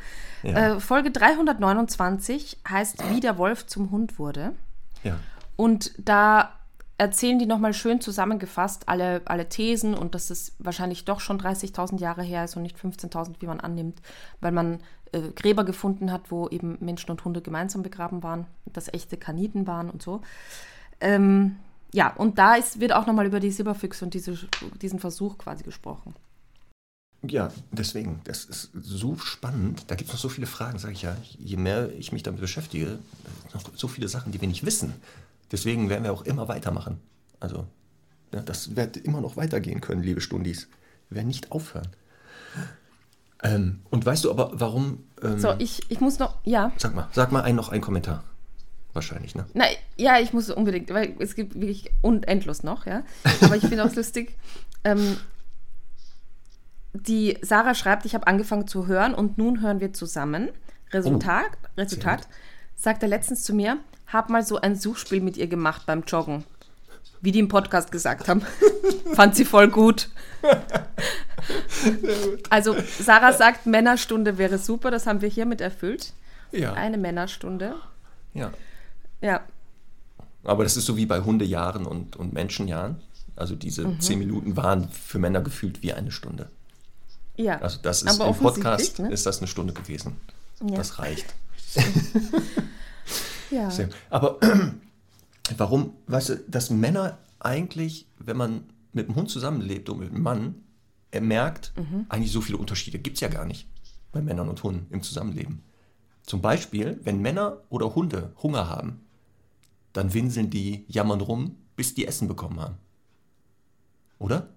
Äh, Folge 329 heißt Wie der Wolf zum Hund wurde. Ja. Und da erzählen die nochmal schön zusammengefasst alle, alle Thesen und dass es wahrscheinlich doch schon 30.000 Jahre her ist und nicht 15.000, wie man annimmt, weil man äh, Gräber gefunden hat, wo eben Menschen und Hunde gemeinsam begraben waren, dass echte Kaniden waren und so. Ähm, ja, und da ist, wird auch nochmal über die Silberfüchse und diese, diesen Versuch quasi gesprochen. Ja, deswegen, das ist so spannend. Da gibt es noch so viele Fragen, sage ich ja. Je mehr ich mich damit beschäftige, noch so viele Sachen, die wir nicht wissen. Deswegen werden wir auch immer weitermachen. Also, ja, das wird immer noch weitergehen können, liebe Stundis. Wir werden nicht aufhören. Ähm, und weißt du aber, warum? Ähm, So, ich, ich muss noch, ja. Sag mal, sag mal ein, noch einen Kommentar. Wahrscheinlich, ne? Na, ja, ich muss unbedingt, weil es gibt wirklich unendlos noch, ja. Aber ich finde auch *laughs* lustig. Ähm, die Sarah schreibt, ich habe angefangen zu hören und nun hören wir zusammen. Resultat, Resultat, sagt er letztens zu mir, hab mal so ein Suchspiel mit ihr gemacht beim Joggen. Wie die im Podcast gesagt haben. *laughs* Fand sie voll gut. Also, Sarah sagt, Männerstunde wäre super, das haben wir hiermit erfüllt. Ja. Eine Männerstunde. ja. Ja, Aber das ist so wie bei Hundejahren und, und Menschenjahren. Also diese zehn Minuten waren für Männer gefühlt wie eine Stunde. ja. Also das ist Aber im Podcast ne? ist das eine Stunde gewesen. Ja. Das reicht. *laughs* ja. Aber *clears throat* warum, weißt du, dass Männer eigentlich, wenn man mit einem Hund zusammenlebt und mit einem Mann, er merkt, Mhm. eigentlich so viele Unterschiede gibt es ja gar nicht bei Männern und Hunden im Zusammenleben. Zum Beispiel, wenn Männer oder Hunde Hunger haben, dann winseln die, jammern rum, bis die Essen bekommen haben. Oder?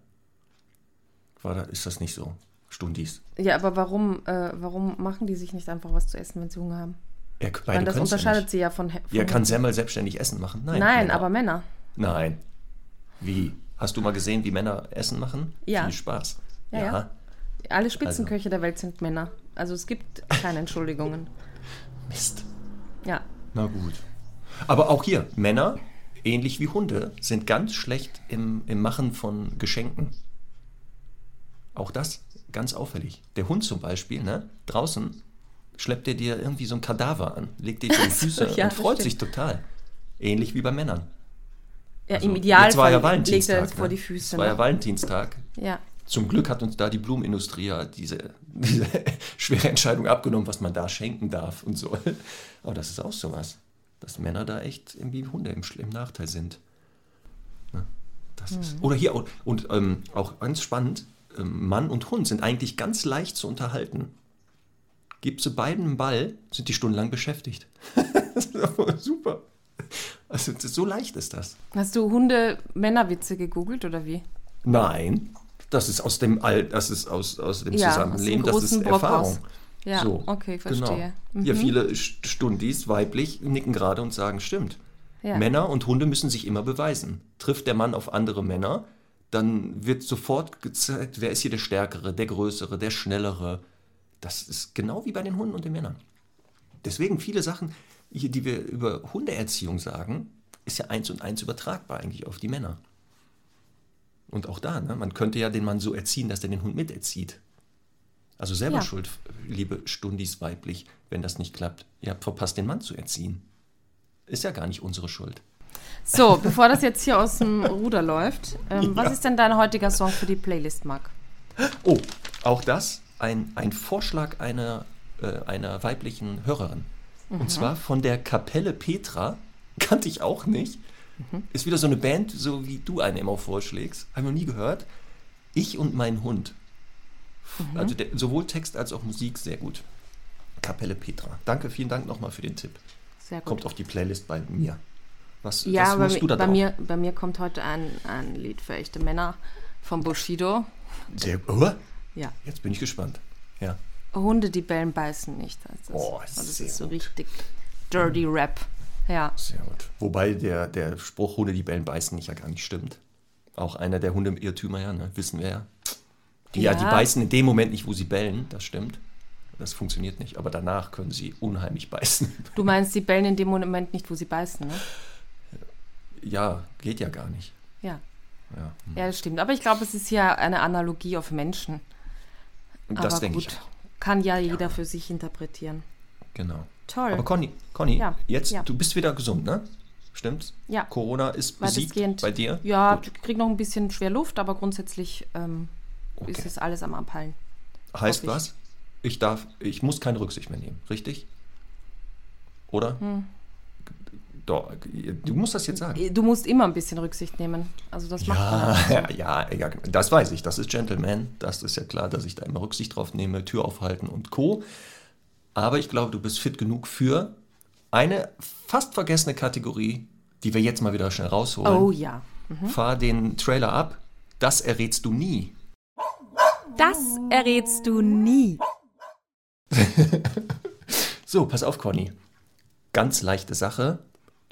War da, ist das nicht so? Stundis. Ja, aber warum, äh, warum machen die sich nicht einfach was zu essen, wenn sie Hunger haben? Er, Weil beide das können's ja unterscheidet nicht. sie ja von, von Ja, kann Semmel selbstständig essen machen? Nein. Nein, Männer. aber Männer. Nein. Wie? Hast du mal gesehen, wie Männer Essen machen? Ja. Viel Spaß. Ja, ja. Alle Spitzenköche der Welt sind Männer. Also es gibt keine *laughs* Entschuldigungen. Mist. Ja. Na gut. Aber auch hier, Männer, ähnlich wie Hunde, sind ganz schlecht im, im Machen von Geschenken. Auch das ganz auffällig. Der Hund zum Beispiel, ne, draußen schleppt er dir irgendwie so ein Kadaver an, legt dir die *laughs* Füße ja, und freut stimmt. sich total. Ähnlich wie bei Männern. ja Also, Im war ja Idealfall legt er es vor ne? die Füße. Es war ja Ne? Valentinstag. Ja. Zum Glück hat uns da die Blumenindustrie ja diese, diese *laughs* schwere Entscheidung abgenommen, was man da schenken darf und so. Aber das ist auch sowas, dass Männer da echt irgendwie Hunde im, im Nachteil sind. Ne? Das ist, oder hier, und, und ähm, auch ganz spannend, ähm, Mann und Hund sind eigentlich ganz leicht zu unterhalten. Gibst du beiden einen Ball, sind die stundenlang beschäftigt. Das ist aber Super. Also so leicht ist das. Hast du Hunde-Männerwitze gegoogelt oder wie? Nein, das ist aus dem All, das ist aus, aus dem Ja, Zusammenleben, aus dem das ist großen Brockhaus. Ja, so, okay, verstehe. Genau. Ja, viele St- Stundis, weiblich, nicken gerade und sagen, stimmt. Ja. Männer und Hunde müssen sich immer beweisen. Trifft der Mann auf andere Männer, dann wird sofort gezeigt, wer ist hier der Stärkere, der Größere, der Schnellere. Das ist genau wie bei den Hunden und den Männern. Deswegen viele Sachen, hier, die wir über Hundeerziehung sagen, ist ja eins und eins übertragbar eigentlich auf die Männer. Und auch da, ne, man könnte ja den Mann so erziehen, dass er den Hund miterzieht. Also selber Ja. schuld, liebe Stundis weiblich, wenn das nicht klappt. Ihr habt verpasst, den Mann zu erziehen. Ist ja gar nicht unsere Schuld. So, bevor das jetzt hier aus dem Ruder läuft, ähm, was Ja. ist denn dein heutiger Song für die Playlist, Marc? Oh, auch das ein, ein Vorschlag einer, äh, einer weiblichen Hörerin. Und zwar von der Kapelle Petra, *laughs* kannte ich auch nicht. Ist wieder so eine Band, so wie du eine immer vorschlägst. Habe ich noch nie gehört. Ich und mein Hund. Mhm. Also der, sowohl Text als auch Musik sehr gut. Kapelle Petra. Danke, vielen Dank nochmal für den Tipp. Sehr gut. Kommt auf die Playlist bei mir. Was, ja, was bei, musst du da bei, drauf? mir, bei mir kommt heute ein, ein Lied für echte Männer von Bushido. Sehr, oh, Ja. jetzt bin ich gespannt. Ja. Hunde, die bellen, beißen nicht. Das, Oh, Und das sehr ist so gut. richtig dirty Rap. Ja. Sehr gut. Wobei der, der Spruch, Hunde, die bellen, beißen nicht ja gar nicht stimmt. Auch einer der Hunde-Irrtümer, ja, ne? wissen wir ja. Die, ja. Ja. die beißen in dem Moment nicht, wo sie bellen, das stimmt. Das funktioniert nicht, aber danach können sie unheimlich beißen. Du meinst, sie bellen in dem Moment nicht, wo sie beißen, ne? Ja, geht ja gar nicht. Ja. Ja, Ja, das stimmt. Aber ich glaube, es ist ja eine Analogie auf Menschen. Das denke ich auch. kann ja jeder für sich interpretieren. Genau. Toll. Aber Conny, Conny Ja, jetzt, ja. du bist wieder gesund, ne? Stimmt's? Ja. Corona ist besiegt bei dir? Ja, Gut. ich krieg noch ein bisschen schwer Luft, aber grundsätzlich ähm, Okay. ist es alles am Abheilen. Heißt ich. was? Ich darf, ich muss keine Rücksicht mehr nehmen, richtig? Oder? Hm. Doch, du musst das jetzt sagen. Du musst immer ein bisschen Rücksicht nehmen. Also das macht man. Ja, halt. *laughs* ja, ja, das weiß ich. Das ist Gentleman. Das ist ja klar, dass ich da immer Rücksicht drauf nehme, Tür aufhalten und Co. Aber ich glaube, du bist fit genug für eine fast vergessene Kategorie, die wir jetzt mal wieder schnell rausholen. Oh ja. Fahr den Trailer ab. Das errätst du nie. Das errätst du nie. *laughs* So, pass auf, Conny. Ganz leichte Sache.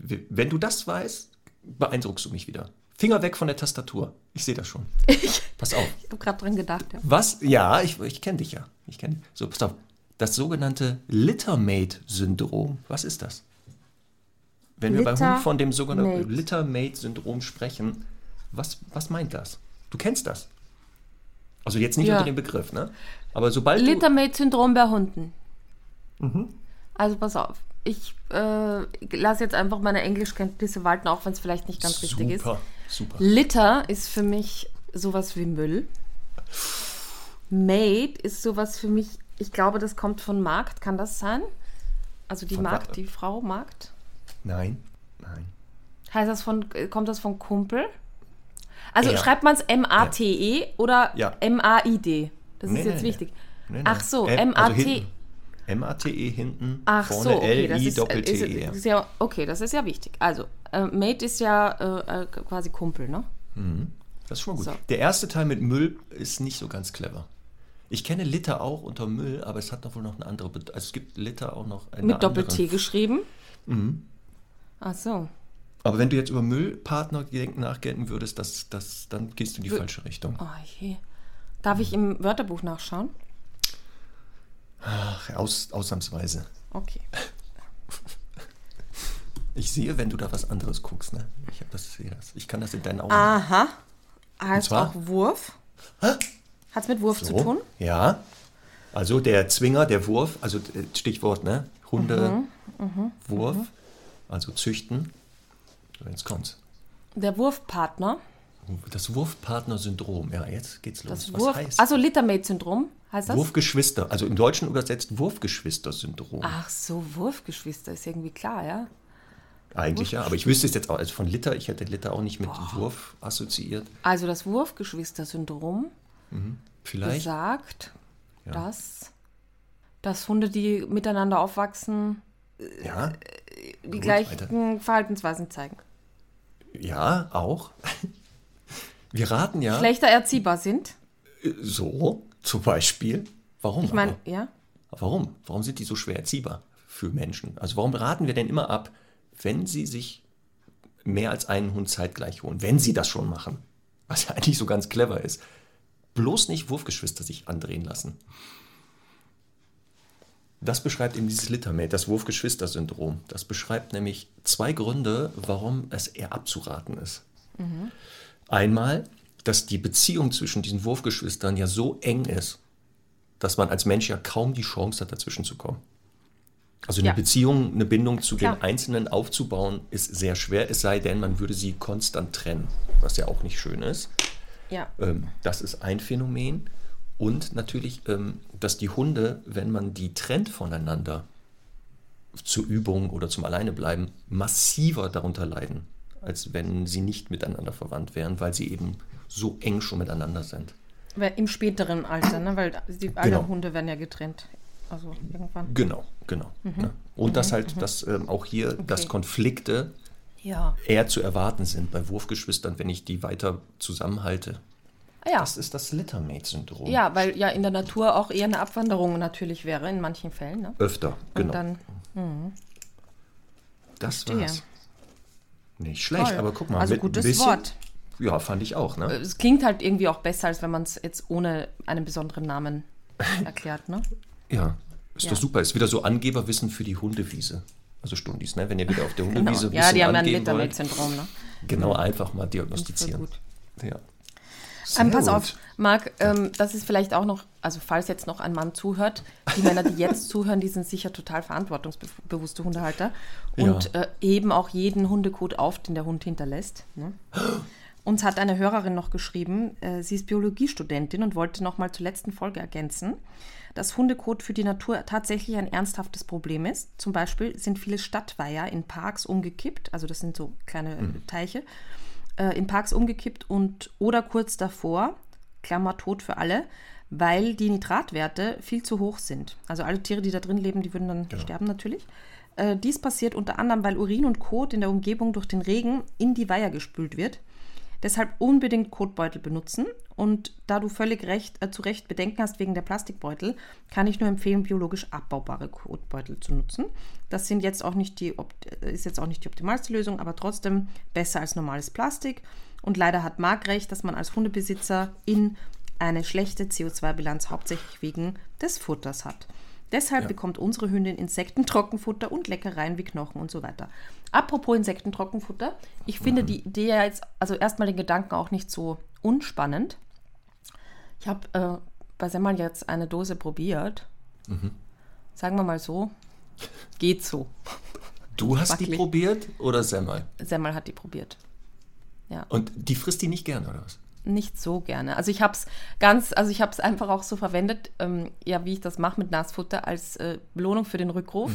Wenn du das weißt, beeindruckst du mich wieder. Finger weg von der Tastatur. Ich sehe das schon. *laughs* Pass auf. Ich habe gerade dran gedacht. Ja. Was? Ja, ich, ich kenne dich ja. Ich kenne dich. So, pass auf. Das sogenannte Littermate-Syndrom. Was ist das? Wenn wir bei. Hund von dem sogenannten Littermate-Syndrom sprechen, was, was meint das? Du kennst das. Also jetzt nicht Ja. unter dem Begriff, ne? Aber sobald du... Littermate-Syndrom bei Hunden. Mhm. Also pass auf. Ich äh, lasse jetzt einfach meine Englischkenntnisse walten, auch wenn es vielleicht nicht ganz richtig ist. Super, super. Litter ist für mich sowas wie Müll. Mate ist sowas für mich, ich glaube, das kommt von Markt, kann das sein? Also die Von Markt, wa- die Frau Markt? Nein, nein. Heißt das von, kommt das von Kumpel? Also Ja. schreibt man es M-A-T-E E oder Ja. M-A-I-D? Das Nee, ist jetzt nee. wichtig. Nee. Ach so, M- also M-A-T. hinten. M-A-T-E hinten, Ach vorne so, okay, das ist, äh, ist, L-I-Doppel-T-E. ist ja, okay, das ist ja wichtig. Also, äh, Mate ist ja äh, äh, quasi Kumpel, ne? Das ist schon mal gut. So. Der erste Teil mit Müll ist nicht so ganz clever. Ich kenne Liter auch unter Müll, aber es hat doch wohl noch eine andere Bedeutung. Also es gibt Liter auch noch eine Mit Doppel-T geschrieben. Mhm. Ach so. Aber wenn du jetzt über Müllpartner nachdenken würdest, das, das, dann gehst du in die Wür- falsche Richtung. Oh je. Darf ich im Wörterbuch nachschauen? Ach, aus, ausnahmsweise. Okay. *laughs* Ich sehe, wenn du da was anderes guckst. Ne? Ich, hab das, das. ich kann das in deinen Augen. Aha. Heißt zwar? auch Wurf. Hat es mit Wurf zu tun? Ja. Also der Zwinger, der Wurf, also äh, Stichwort, ne? Hunde, Mhm, Wurf, also züchten. Jetzt kommt's. Der Wurfpartner. Das Wurfpartner-Syndrom. Ja, jetzt geht's los. Das Was Wurf. heißt Also Littermate-Syndrom heißt das? Wurfgeschwister? Also im Deutschen übersetzt Wurfgeschwister-Syndrom. Ach so, Wurfgeschwister ist irgendwie klar, ja? Eigentlich ja, aber ich wüsste es jetzt auch, also von Liter, ich hätte Liter auch nicht mit Wurf assoziiert. Also das Wurfgeschwister-Syndrom Vielleicht. sagt, Ja. dass, dass Hunde, die miteinander aufwachsen, Ja, die Gut, gleichen Verhaltensweisen zeigen. Ja, auch. Wir raten ja Schlechter erziehbar sind. so, zum Beispiel. Warum? Ich meine, ja. Warum? Warum sind die so schwer erziehbar für Menschen? Also warum raten wir denn immer ab, wenn sie sich mehr als einen Hund zeitgleich holen, wenn sie das schon machen? Was ja eigentlich so ganz clever ist. Bloß nicht Wurfgeschwister sich andrehen lassen. Das beschreibt eben dieses Littermate, das Wurfgeschwister-Syndrom. Das beschreibt nämlich zwei Gründe, warum es eher abzuraten ist. Einmal, dass die Beziehung zwischen diesen Wurfgeschwistern ja so eng ist, dass man als Mensch ja kaum die Chance hat, dazwischen zu kommen. Also eine Ja. Beziehung, eine Bindung zu Klar. den Einzelnen aufzubauen, ist sehr schwer, es sei denn, man würde sie konstant trennen, was ja auch nicht schön ist. Ja. Ähm, das ist ein Phänomen. Und natürlich, ähm, dass die Hunde, wenn man die trennt voneinander, zur Übung oder zum Alleinebleiben, massiver darunter leiden, als wenn sie nicht miteinander verwandt wären, weil sie eben so eng schon miteinander sind. Im späteren Alter, ne? weil die, alle Genau. Hunde werden ja getrennt. Also irgendwann. Genau, genau. Ja. Und dass halt, dass ähm, auch hier, dass Konflikte Ja. eher zu erwarten sind bei Wurfgeschwistern, wenn ich die weiter zusammenhalte. Ah, ja. Das ist das Littermate-Syndrom. ja, weil ja in der Natur auch eher eine Abwanderung natürlich wäre, in manchen Fällen. Ne? Öfter, genau. Und dann, das verstehe. war's. Nicht schlecht, Toll. aber guck mal. Also mit ein gutes bisschen- Wort. Ja, fand ich auch, ne? es klingt halt irgendwie auch besser, als wenn man es jetzt ohne einen besonderen Namen *laughs* erklärt. Ne? Ja, ist Ja. doch super. Ist wieder so Angeberwissen für die Hundewiese. Also Stundis, ne? Wenn ihr wieder auf der *laughs* Genau. Hundewiese ein Ja, die haben ja ein Littermate-Syndrom. Ne? Genau, einfach mal diagnostizieren. gut. Ja. Ähm, pass gut. auf, Marc, ähm, das ist vielleicht auch noch, also falls jetzt noch ein Mann zuhört, die *laughs* Männer, die jetzt zuhören, die sind sicher total verantwortungsbewusste Hundehalter und Ja. äh, heben auch jeden Hundecode auf, den der Hund hinterlässt. Ne? *gasps* Uns hat eine Hörerin noch geschrieben, äh, sie ist Biologiestudentin und wollte noch mal zur letzten Folge ergänzen, dass Hundekot für die Natur tatsächlich ein ernsthaftes Problem ist. Zum Beispiel sind viele Stadtweiher in Parks umgekippt, also das sind so kleine äh, Teiche, äh, in Parks umgekippt und oder kurz davor, Klammer tot für alle, weil die Nitratwerte viel zu hoch sind. Also alle Tiere, die da drin leben, die würden dann sterben natürlich. Äh, dies passiert unter anderem, weil Urin und Kot in der Umgebung durch den Regen in die Weiher gespült wird. Deshalb unbedingt Kotbeutel benutzen. Und da du völlig recht, äh, zu Recht Bedenken hast wegen der Plastikbeutel, kann ich nur empfehlen, biologisch abbaubare Kotbeutel zu nutzen. Das sind jetzt auch nicht die, äh, ist jetzt auch nicht die optimalste Lösung, aber trotzdem besser als normales Plastik. Und leider hat Marc recht, dass man als Hundebesitzer in eine schlechte CO2-Bilanz hauptsächlich wegen des Futters hat. Deshalb bekommt unsere Hündin Insektentrockenfutter und Leckereien wie Knochen und so weiter. Apropos Insektentrockenfutter, ich finde die Idee ja jetzt, also erstmal den Gedanken auch nicht so unspannend. Ich habe äh, bei Semmel jetzt eine Dose probiert. Sagen wir mal so, geht so. Du hast die probiert oder Semmel? Semmel hat die probiert. Und die frisst die nicht gerne, oder was? Nicht so gerne. Also ich habe es ganz, also ich habe es einfach auch so verwendet, ähm, ja, wie ich das mache mit Nassfutter, als äh, Belohnung für den Rückruf.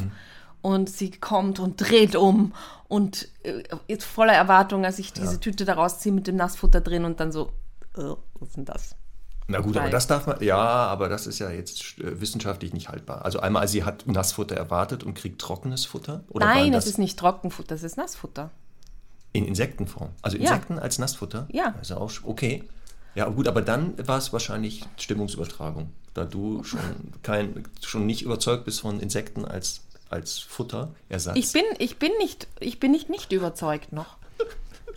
Und sie kommt und dreht um und äh, ist voller Erwartung, als ich diese Tüte da rausziehe mit dem Nassfutter drin und dann so, äh, was ist denn das? Na gut, aber Weil- das darf man, ja, aber das ist ja jetzt äh, wissenschaftlich nicht haltbar. Also einmal, sie hat Nassfutter erwartet und kriegt trockenes Futter? Oder Nein, es das ist nicht Trockenfutter, es ist Nassfutter. In Insektenform? Also Ja. Insekten als Nassfutter? Ja. Also auch, okay. Ja, gut, aber dann war es wahrscheinlich Stimmungsübertragung, da du schon, kein, schon nicht überzeugt bist von Insekten als, als Futterersatz. Ich bin, ich bin nicht, ich bin nicht, nicht überzeugt noch.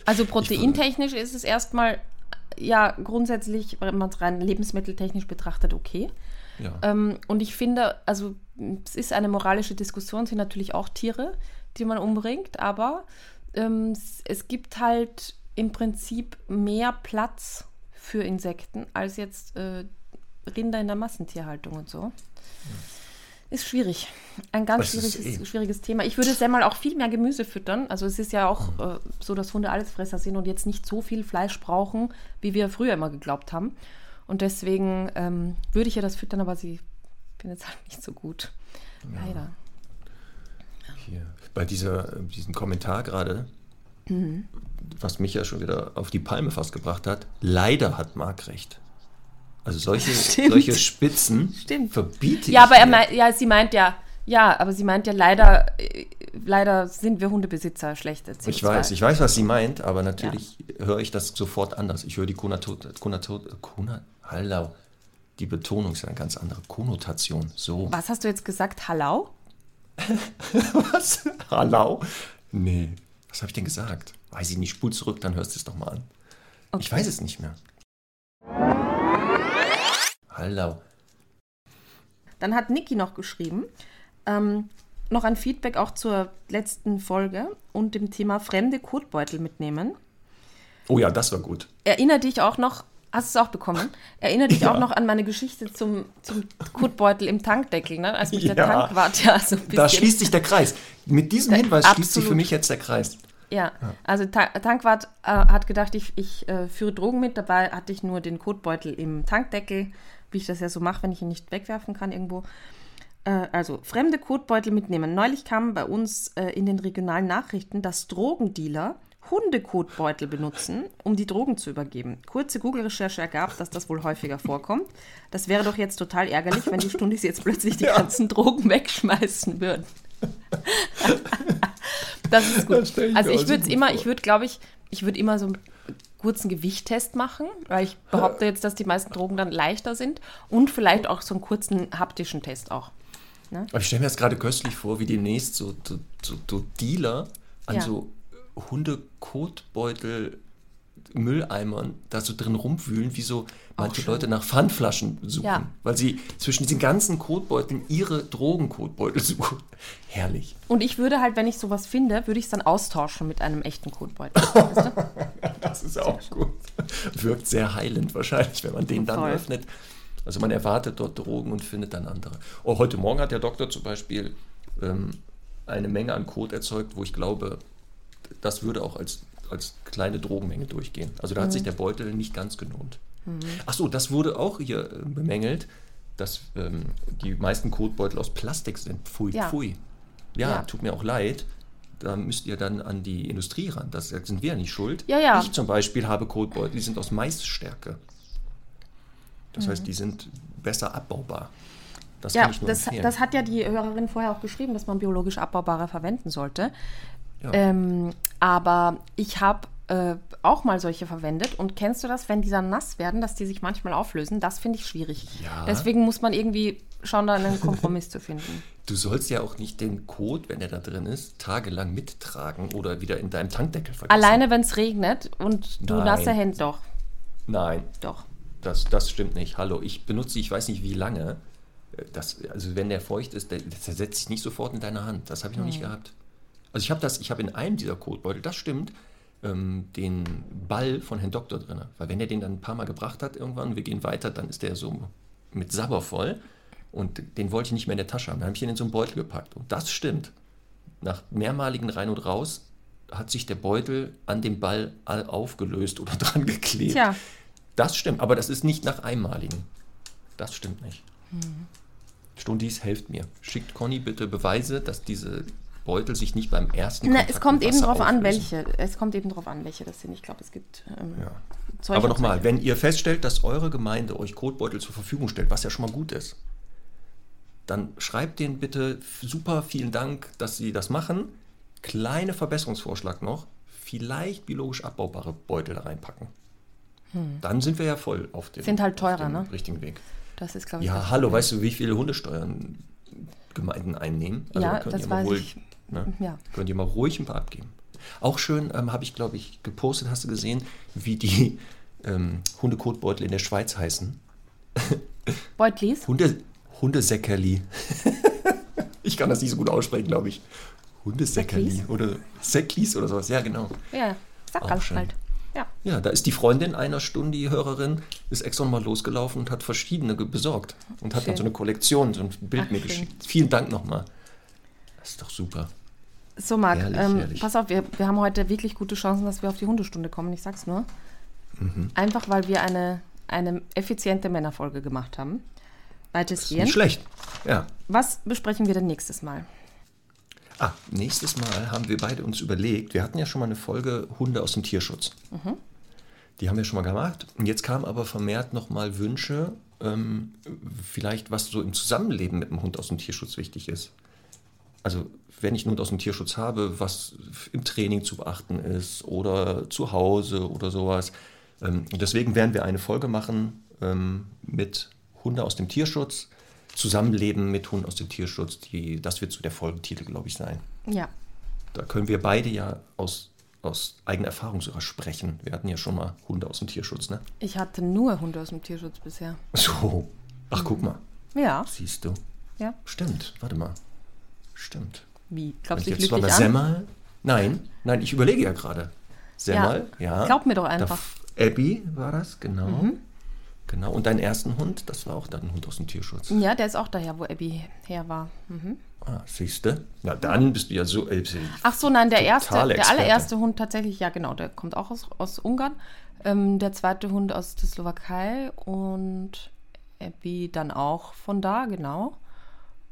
Also proteintechnisch ist es erstmal ja grundsätzlich, wenn man es rein lebensmitteltechnisch betrachtet, okay. ja. Ähm, und ich finde, also es ist eine moralische Diskussion, es sind natürlich auch Tiere, die man umbringt, aber ähm, es, gibt halt im Prinzip mehr Platz für Insekten als jetzt äh, Rinder in der Massentierhaltung und so. Ist schwierig. Ein ganz schwieriges, eh- schwieriges Thema. Ich würde Semmel auch viel mehr Gemüse füttern. Also es ist ja auch äh, so, dass Hunde Allesfresser sind und jetzt nicht so viel Fleisch brauchen, wie wir früher immer geglaubt haben. Und deswegen ähm, würde ich ja das füttern, aber sie findet es halt nicht so gut. Leider. Hier, bei dieser, diesem Kommentar gerade, Mhm. was mich ja schon wieder auf die Palme fast gebracht hat, leider hat Marc recht. Also solche, *laughs* Stimmt. solche Spitzen Stimmt. verbiete Ja, ich aber er mir. meint, ja, sie meint ja, ja, aber sie meint ja leider, leider sind wir Hundebesitzer schlechte CO2. Ich weiß, ich weiß, was sie meint, aber natürlich höre ich das sofort anders. Ich höre die Konnotation, Konnotation, Hallau. Die Betonung ist ja eine ganz andere Konnotation. So. Was hast du jetzt gesagt? Hallau? *laughs* Was? Hallau? Nee. Was habe ich denn gesagt? Weiß ich nicht. Spul zurück, dann hörst du es doch mal an. Ich weiß es nicht mehr. Hallau. Dann hat Niki noch geschrieben, ähm, noch ein Feedback auch zur letzten Folge und dem Thema fremde Kotbeutel mitnehmen. Oh ja, das war gut. Erinnere dich auch noch, hast du es auch bekommen? Erinnere dich *laughs* Ja. auch noch an meine Geschichte zum, zum Kotbeutel im Tankdeckel, ne? als mich der Ja. Tankwart ja so ein bisschen... Da schließt sich der Kreis. Mit diesem Da- Hinweis schließt sich für absolut. mich jetzt der Kreis. Ja, also Ta Tankwart äh, hat gedacht, ich, ich äh, führe Drogen mit. Dabei hatte ich nur den Kotbeutel im Tankdeckel, wie ich das ja so mache, wenn ich ihn nicht wegwerfen kann irgendwo. Äh, also fremde Kotbeutel mitnehmen. Neulich kam bei uns äh, in den regionalen Nachrichten, dass Drogendealer Hundekotbeutel benutzen, um die Drogen zu übergeben. Kurze Google-Recherche ergab, dass das wohl häufiger vorkommt. Das wäre doch jetzt total ärgerlich, wenn die Stundis jetzt plötzlich die ganzen Drogen wegschmeißen würden. das ist gut. Das ich also ich würde so immer, ich würde, glaube ich, ich würde immer so einen kurzen Gewichttest machen, weil ich behaupte jetzt, dass die meisten Drogen dann leichter sind und vielleicht auch so einen kurzen haptischen Test auch. Aber ich stelle mir das gerade köstlich vor, wie demnächst so, so, so, so Dealer an Ja. so Hundekotbeutel, Mülleimern da so drin rumwühlen, wie so manche schön. Leute nach Pfandflaschen suchen. Ja. Weil sie zwischen diesen ganzen Kotbeuteln ihre Drogenkotbeutel *laughs* suchen. Herrlich. Und ich würde halt, wenn ich sowas finde, würde ich es dann austauschen mit einem echten Kotbeutel. weißt du? *laughs* Das ist auch gut. Wirkt sehr heilend wahrscheinlich, wenn man den dann Voll. öffnet. Also man erwartet dort Drogen und findet dann andere. Oh, heute Morgen hat der Doktor zum Beispiel ähm, eine Menge an Kot erzeugt, wo ich glaube, das würde auch als, als kleine Drogenmenge durchgehen. Also da hat sich der Beutel nicht ganz gelohnt. Ach so, das wurde auch hier äh, bemängelt, dass ähm, die meisten Kotbeutel aus Plastik sind. Pfui, Ja. pfui. Ja, Ja. tut mir auch leid. Da müsst ihr dann an die Industrie ran. Das sind wir ja nicht schuld. Ja, ja. Ich zum Beispiel habe Kotbeutel, die sind aus Maisstärke. Das heißt, die sind besser abbaubar. Das Mhm. Ja, kann ich nur das, das hat ja die Hörerin vorher auch geschrieben, dass man biologisch abbaubare verwenden sollte. Ja. Ähm, aber ich habe äh, auch mal solche verwendet. Und kennst du das, wenn die dann nass werden, dass die sich manchmal auflösen? Das finde ich schwierig. Ja. Deswegen muss man irgendwie schauen, da einen Kompromiss zu finden. *laughs* Du sollst ja auch nicht den Kot, wenn der da drin ist, tagelang mittragen oder wieder in deinem Tankdeckel vergessen. Alleine, wenn es regnet und du Nein. nasse Hände, doch, Nein, doch. das, das stimmt nicht. Hallo, ich benutze, ich weiß nicht wie lange. Das, also wenn der feucht ist, der, der zersetzt sich nicht sofort in deine Hand. Das habe ich noch nicht gehabt. Also ich habe das, ich habe in einem dieser Kotbeutel, das stimmt, ähm, den Ball von Herrn Doktor drin. Weil wenn er den dann ein paar Mal gebracht hat irgendwann, wir gehen weiter, dann ist der so mit Sabber voll. Und den wollte ich nicht mehr in der Tasche haben. Dann habe ich ihn in so einen Beutel gepackt. Und das stimmt. Nach mehrmaligen Rein und Raus hat sich der Beutel an dem Ball all aufgelöst oder *laughs* dran geklebt. Tja. Das stimmt, aber das ist nicht nach einmaligen. Das stimmt nicht. Stundis, helft mir. Schickt Conny bitte Beweise, dass diese Beutel sich nicht beim ersten Na, Kontakt es kommt eben drauf an, welche. Es kommt eben drauf an, welche das sind. Ich glaube, es gibt ähm, Ja. solche Aber nochmal, wenn ihr feststellt, dass eure Gemeinde euch Kotbeutel zur Verfügung stellt, was ja schon mal gut ist, dann schreibt denen bitte super vielen Dank, dass sie das machen. Kleine Verbesserungsvorschlag noch, vielleicht biologisch abbaubare Beutel da reinpacken. Dann sind wir ja voll auf dem, Hm. Sind halt teurer, ne? richtigen Weg. Das ist, glaube ich. Ja, hallo, Problem. weißt du, wie viele Hundesteuern Gemeinden einnehmen? Also Ja, das mal weiß ich. Ne, Ja. Könnt ihr mal ruhig ein paar abgeben. Auch schön ähm, habe ich, glaube ich, gepostet, hast du gesehen, wie die ähm, Hundekotbeutel in der Schweiz heißen. *laughs* Beutlis? Hunde, Hundesäckerli. *laughs* ich kann das nicht so gut aussprechen, glaube ich. Hundesäckerli Säcklis? oder Säcklis oder sowas. Ja, genau. Ja, schön. halt. Ja. Ja, da ist die Freundin einer Stunde, die Hörerin, ist extra nochmal losgelaufen und hat verschiedene besorgt. Und hat dann Schön. so eine Kollektion, so ein Bild Ach, mir schön. geschickt. Vielen Dank nochmal. Das ist doch super. So, Marc, Herrlich, ähm, herrlich. pass auf, wir, wir haben heute wirklich gute Chancen, dass wir auf die Hundestunde kommen. Ich sag's nur. Mhm. Einfach, weil wir eine, eine effiziente Männerfolge gemacht haben. Weitestgehend. nicht schlecht. Ja. Was besprechen wir denn nächstes Mal? Ah, nächstes Mal haben wir beide uns überlegt, wir hatten ja schon mal eine Folge Hunde aus dem Tierschutz. Die haben wir schon mal gemacht. Und jetzt kamen aber vermehrt nochmal Wünsche, ähm, vielleicht was so im Zusammenleben mit dem Hund aus dem Tierschutz wichtig ist. Also wenn ich Hund aus dem Tierschutz habe, was im Training zu beachten ist oder zu Hause oder sowas. Ähm, und deswegen werden wir eine Folge machen ähm, mit Hunde aus dem Tierschutz, Zusammenleben mit Hunden aus dem Tierschutz. Die, das wird so der Folgentitel, glaube ich, sein. Ja. Da können wir beide ja aus, aus eigener Erfahrung sogar sprechen. Wir hatten ja schon mal Hunde aus dem Tierschutz, ne? Ich hatte nur Hunde aus dem Tierschutz bisher. So. Ach, guck mal. Ja. Siehst du. Ja. Stimmt. Warte mal. Stimmt. Wie? Glaubst ich du, ich lüge dich an? Semmel. Nein, nein, ich überlege ja gerade. Semmel, ja. Glaub mir doch Da einfach. f- Abby war das, genau. Genau. Und deinen ersten Hund, das war auch dann ein Hund aus dem Tierschutz. Ja, der ist auch daher, wo Abby her war. Mhm. Ah, siehst du? Na, dann bist du ja so. Äh, Ach so, nein, der erste, der Experte. allererste Hund tatsächlich, ja genau, der kommt auch aus, aus Ungarn. Ähm, der zweite Hund aus der Slowakei und Abby dann auch von da, genau.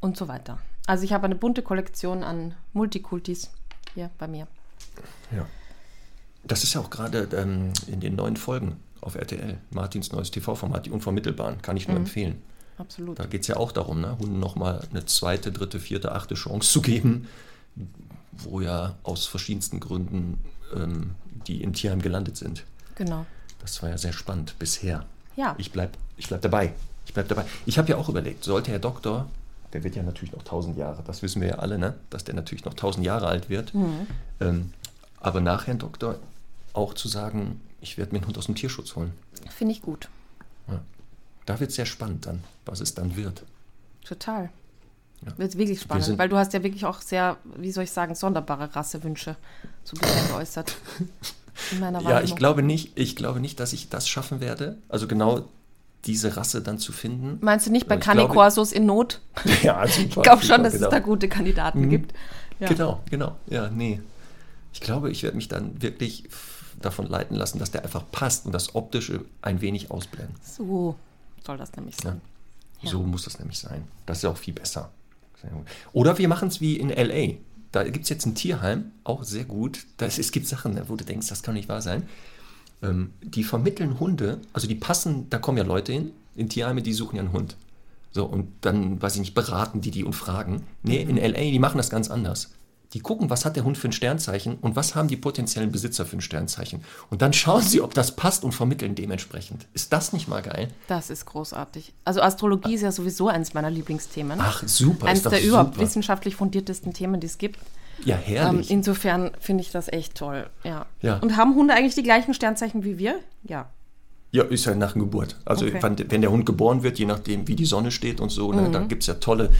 Und so weiter. Also ich habe eine bunte Kollektion an Multikultis hier bei mir. Ja. Das ist ja auch gerade ähm, in den neuen Folgen auf RTL, Martins neues TV-Format, die Unvermittelbaren, kann ich nur empfehlen. Absolut. Da geht es ja auch darum, ne, Hunden nochmal eine zweite, dritte, vierte, achte Chance zu geben, wo ja aus verschiedensten Gründen ähm, die im Tierheim gelandet sind. Genau. Das war ja sehr spannend bisher. Ja. Ich bleib, ich bleib dabei. Ich bleib dabei. Ich habe ja auch überlegt, sollte Herr Doktor, der wird ja natürlich noch tausend Jahre, das wissen wir ja alle, ne? dass der natürlich noch tausend Jahre alt wird. Mhm. Ähm, aber nach Herrn Doktor auch zu sagen, ich werde mir einen Hund aus dem Tierschutz holen. Finde ich gut. Da wird es sehr spannend dann, was es dann wird. Total. Ja. Wird wirklich spannend, sind- weil du hast ja wirklich auch sehr, wie soll ich sagen, sonderbare Rassewünsche zu bisher geäußert. *laughs* Ja, ich glaube nicht, ich glaube nicht, dass ich das schaffen werde. Also genau diese Rasse dann zu finden. Meinst du nicht bei Canicorsos in Not? *laughs* Ja, super. Ich glaube schon, dass genau. es da gute Kandidaten Mhm. gibt. Ja. Genau, genau. Ja, nee. Ich glaube, ich werde mich dann wirklich davon leiten lassen, dass der einfach passt und das Optische ein wenig ausblenden. So soll das nämlich sein. Ja. So muss das nämlich sein. Das ist ja auch viel besser. Oder wir machen es wie in L.A. Da gibt es jetzt ein Tierheim, auch sehr gut. Da ist, es gibt Sachen, wo du denkst, das kann nicht wahr sein. Ähm, die vermitteln Hunde, also die passen, da kommen ja Leute hin, in Tierheime, die suchen ja einen Hund. So, und dann, weiß ich nicht, beraten die die und fragen. Nee, in L.A., die machen das ganz anders. Die gucken, was hat der Hund für ein Sternzeichen und was haben die potenziellen Besitzer für ein Sternzeichen. Und dann schauen sie, ob das passt und vermitteln dementsprechend. Ist das nicht mal geil? Das ist großartig. Also Astrologie ist ja sowieso eins meiner Lieblingsthemen. Ach, super. doch der überhaupt wissenschaftlich fundiertesten Themen, die es gibt. Ja, Ähm, herrlich. insofern finde ich das echt toll. Ja. Ja. Und haben Hunde eigentlich die gleichen Sternzeichen wie wir? Ja. Ja, ist ja nach der Geburt. Also Okay. wenn der Hund geboren wird, je nachdem, wie die Sonne steht und so, ne, Mhm. da gibt es ja tolle.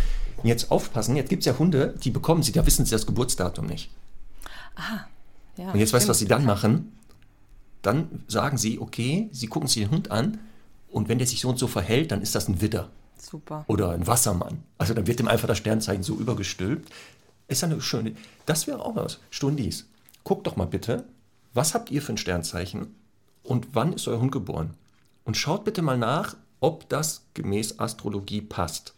Jetzt aufpassen, jetzt gibt es ja Hunde, die bekommen sie, da wissen sie das Geburtsdatum nicht. ja Und jetzt weißt du, was sie dann machen? Dann sagen sie, okay, sie gucken sich den Hund an und wenn der sich so und so verhält, dann ist das ein Widder Super. oder ein Wassermann. Also dann wird dem einfach das Sternzeichen so übergestülpt. Ist ja eine schöne. Das wäre auch was. Stundis. Guckt doch mal bitte, was habt ihr für ein Sternzeichen und wann ist euer Hund geboren? Und schaut bitte mal nach, ob das gemäß Astrologie passt.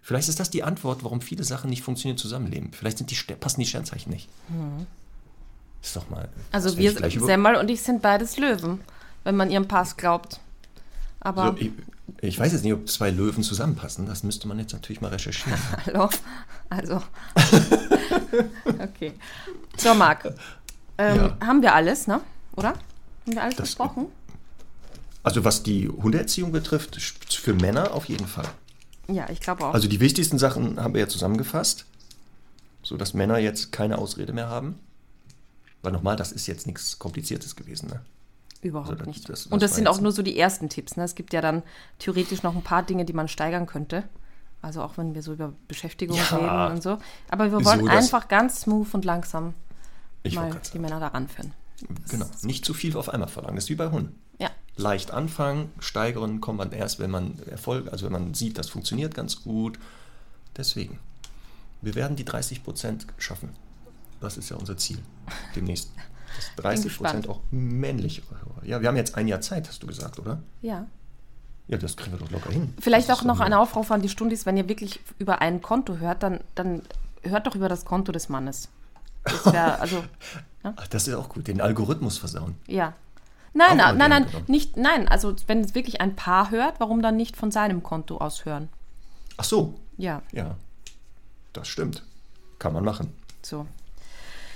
Vielleicht ist das die Antwort, warum viele Sachen nicht funktionieren zusammenleben. Vielleicht sind die, passen die Sternzeichen nicht. Ist doch mal. Also wir, Semmel und ich sind beides Löwen, wenn man ihrem Pass glaubt. Aber So, ich, ich weiß jetzt nicht, ob zwei Löwen zusammenpassen. Das müsste man jetzt natürlich mal recherchieren. *laughs* hallo, also *laughs* okay. So Marc, ähm, Ja. haben wir alles, ne? Oder? Haben wir alles Das- besprochen? Also was die Hundeerziehung betrifft, für Männer auf jeden Fall. Ja, ich glaube auch. Also die wichtigsten Sachen haben wir ja zusammengefasst, sodass Männer jetzt keine Ausrede mehr haben. Weil nochmal, das ist jetzt nichts Kompliziertes gewesen. Ne? Überhaupt also das- nicht. das- und das das war sind auch nur so die ersten Tipps. Ne? Es gibt ja dann theoretisch noch ein paar Dinge, die man steigern könnte. Also auch wenn wir so über Beschäftigung Ja. reden und so. Aber wir So, wollen das- einfach ganz smooth und langsam mal die sagen. Männer da ranführen. Genau, nicht zu viel auf einmal verlangen. Das ist wie bei Hunden. Ja, Leicht anfangen, steigern kommt man erst, wenn man Erfolg, also wenn man sieht, das funktioniert ganz gut. Deswegen, wir werden die 30 Prozent schaffen. Das ist ja unser Ziel demnächst. Dass 30 Prozent auch männliche Hörer. Ja, wir haben jetzt ein Jahr Zeit, hast du gesagt, oder? ja. Ja, das kriegen wir doch locker hin. Vielleicht Das auch noch ein Aufruf an die Stundis, wenn ihr wirklich über ein Konto hört, dann, dann hört doch über das Konto des Mannes. Das wäre, *laughs* also, Ach, das ist auch gut, den Algorithmus versauen. ja. Nein, mal nein, nein, gerne nein, genommen. nicht, nein, also wenn es wirklich ein Paar hört, warum dann nicht von seinem Konto aus hören? Ach so, Ja, ja, das stimmt. Kann man machen. so.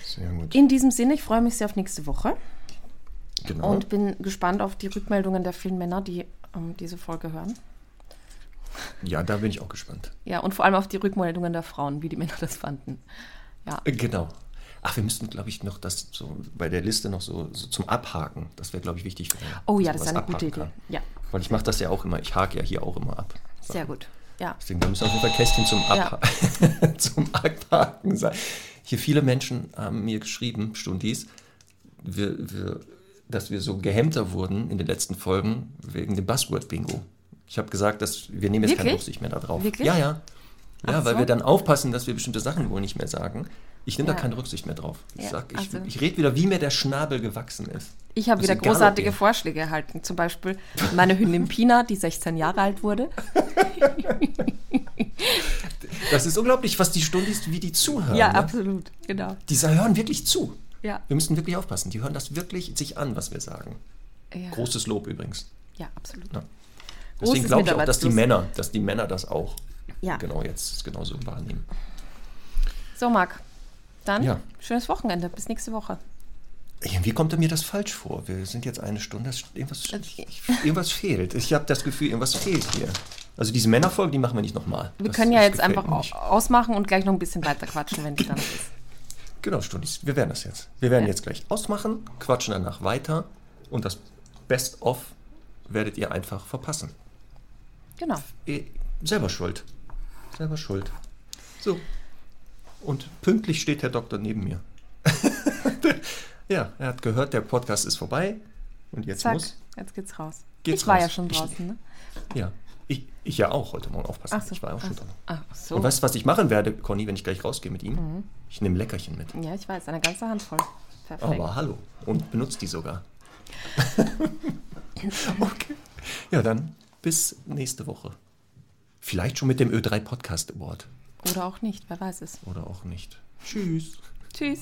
Sehr gut. In diesem Sinne, ich freue mich sehr auf nächste Woche Genau. und bin gespannt auf die Rückmeldungen der vielen Männer, die ähm, diese Folge hören. ja, da bin ich auch gespannt. Ja, und vor allem auf die Rückmeldungen der Frauen, wie die Männer das fanden. Ja, Äh, Genau. Ach, wir müssten, glaube ich, noch das so bei der Liste noch so, so zum Abhaken. Das wäre, glaube ich, wichtig. Oh ja, das ist eine gute Idee. kann. Ja, Weil ich mache das ja auch immer. Ich hake ja hier auch immer ab. sehr gut. Ja, Deswegen, da müssen auf jeden Fall Kästchen zum, Ja. Abha *laughs* zum Abhaken sein. Hier viele Menschen haben mir geschrieben, Stundis, wir, wir, dass wir so gehemmter wurden in den letzten Folgen wegen dem Buzzword-Bingo. Ich habe gesagt, dass wir nehmen jetzt keine Wirklich? Rücksicht mehr darauf. Wirklich? Ja, ja. Ja, Ach weil so. wir dann aufpassen, dass wir bestimmte Sachen wohl nicht mehr sagen. Ich nehme Ja. da keine Rücksicht mehr drauf. Ich Ja, sag, ich, also- ich rede wieder, wie mir der Schnabel gewachsen ist. Ich habe wieder großartige Vorschläge erhalten. Zum Beispiel meine Hündin Pina, die 16 Jahre alt wurde. *laughs* *laughs* Das ist unglaublich, was die Stundis, wie die zuhören. Ja, ne? absolut, genau. Die hören wirklich zu. Ja. Wir müssen wirklich aufpassen. Die hören das wirklich sich an, was wir sagen. Ja, Großes Lob übrigens. ja absolut. Ja. Deswegen glaube ich auch, dass die. Männer, dass die Männer das auch Ja. genau jetzt genauso wahrnehmen. So, Marc, dann Ja. schönes Wochenende. Bis nächste Woche. Irgendwie kommt mir das falsch vor. Wir sind jetzt eine Stunde. Irgendwas, irgendwas fehlt. Ich habe das Gefühl, irgendwas fehlt hier. Also diese Männerfolge, die machen wir nicht nochmal. Wir Das- können ja jetzt einfach ausmachen und gleich noch ein bisschen weiter quatschen, wenn die dann ist. *laughs* Genau, Stundis. Wir werden das jetzt. Wir werden Ja. jetzt gleich ausmachen, quatschen danach weiter und das Best-of werdet ihr einfach verpassen. Genau. Eh, selber schuld. Selber schuld. So. Und pünktlich steht Herr Doktor neben mir. *laughs* ja, er hat gehört, der Podcast ist vorbei und jetzt Zack, muss. jetzt geht's raus. Geht's ich war raus. ja schon draußen, ne? Ja. Ich, ja auch heute Morgen aufpassen. Ach so. Ich war auch schon dran. Ach so. Und weißt du, was ich machen werde, Conny, wenn ich gleich rausgehe mit ihm? Mhm. Ich nehme Leckerchen mit. Ja, ich weiß, eine ganze Handvoll. Perfekt. Aber hallo. Und benutzt die sogar. *laughs* okay. Ja, dann bis nächste Woche. Vielleicht schon mit dem Ö3 Podcast Award. Oder auch nicht, wer weiß es. Oder auch nicht. Tschüss. Tschüss.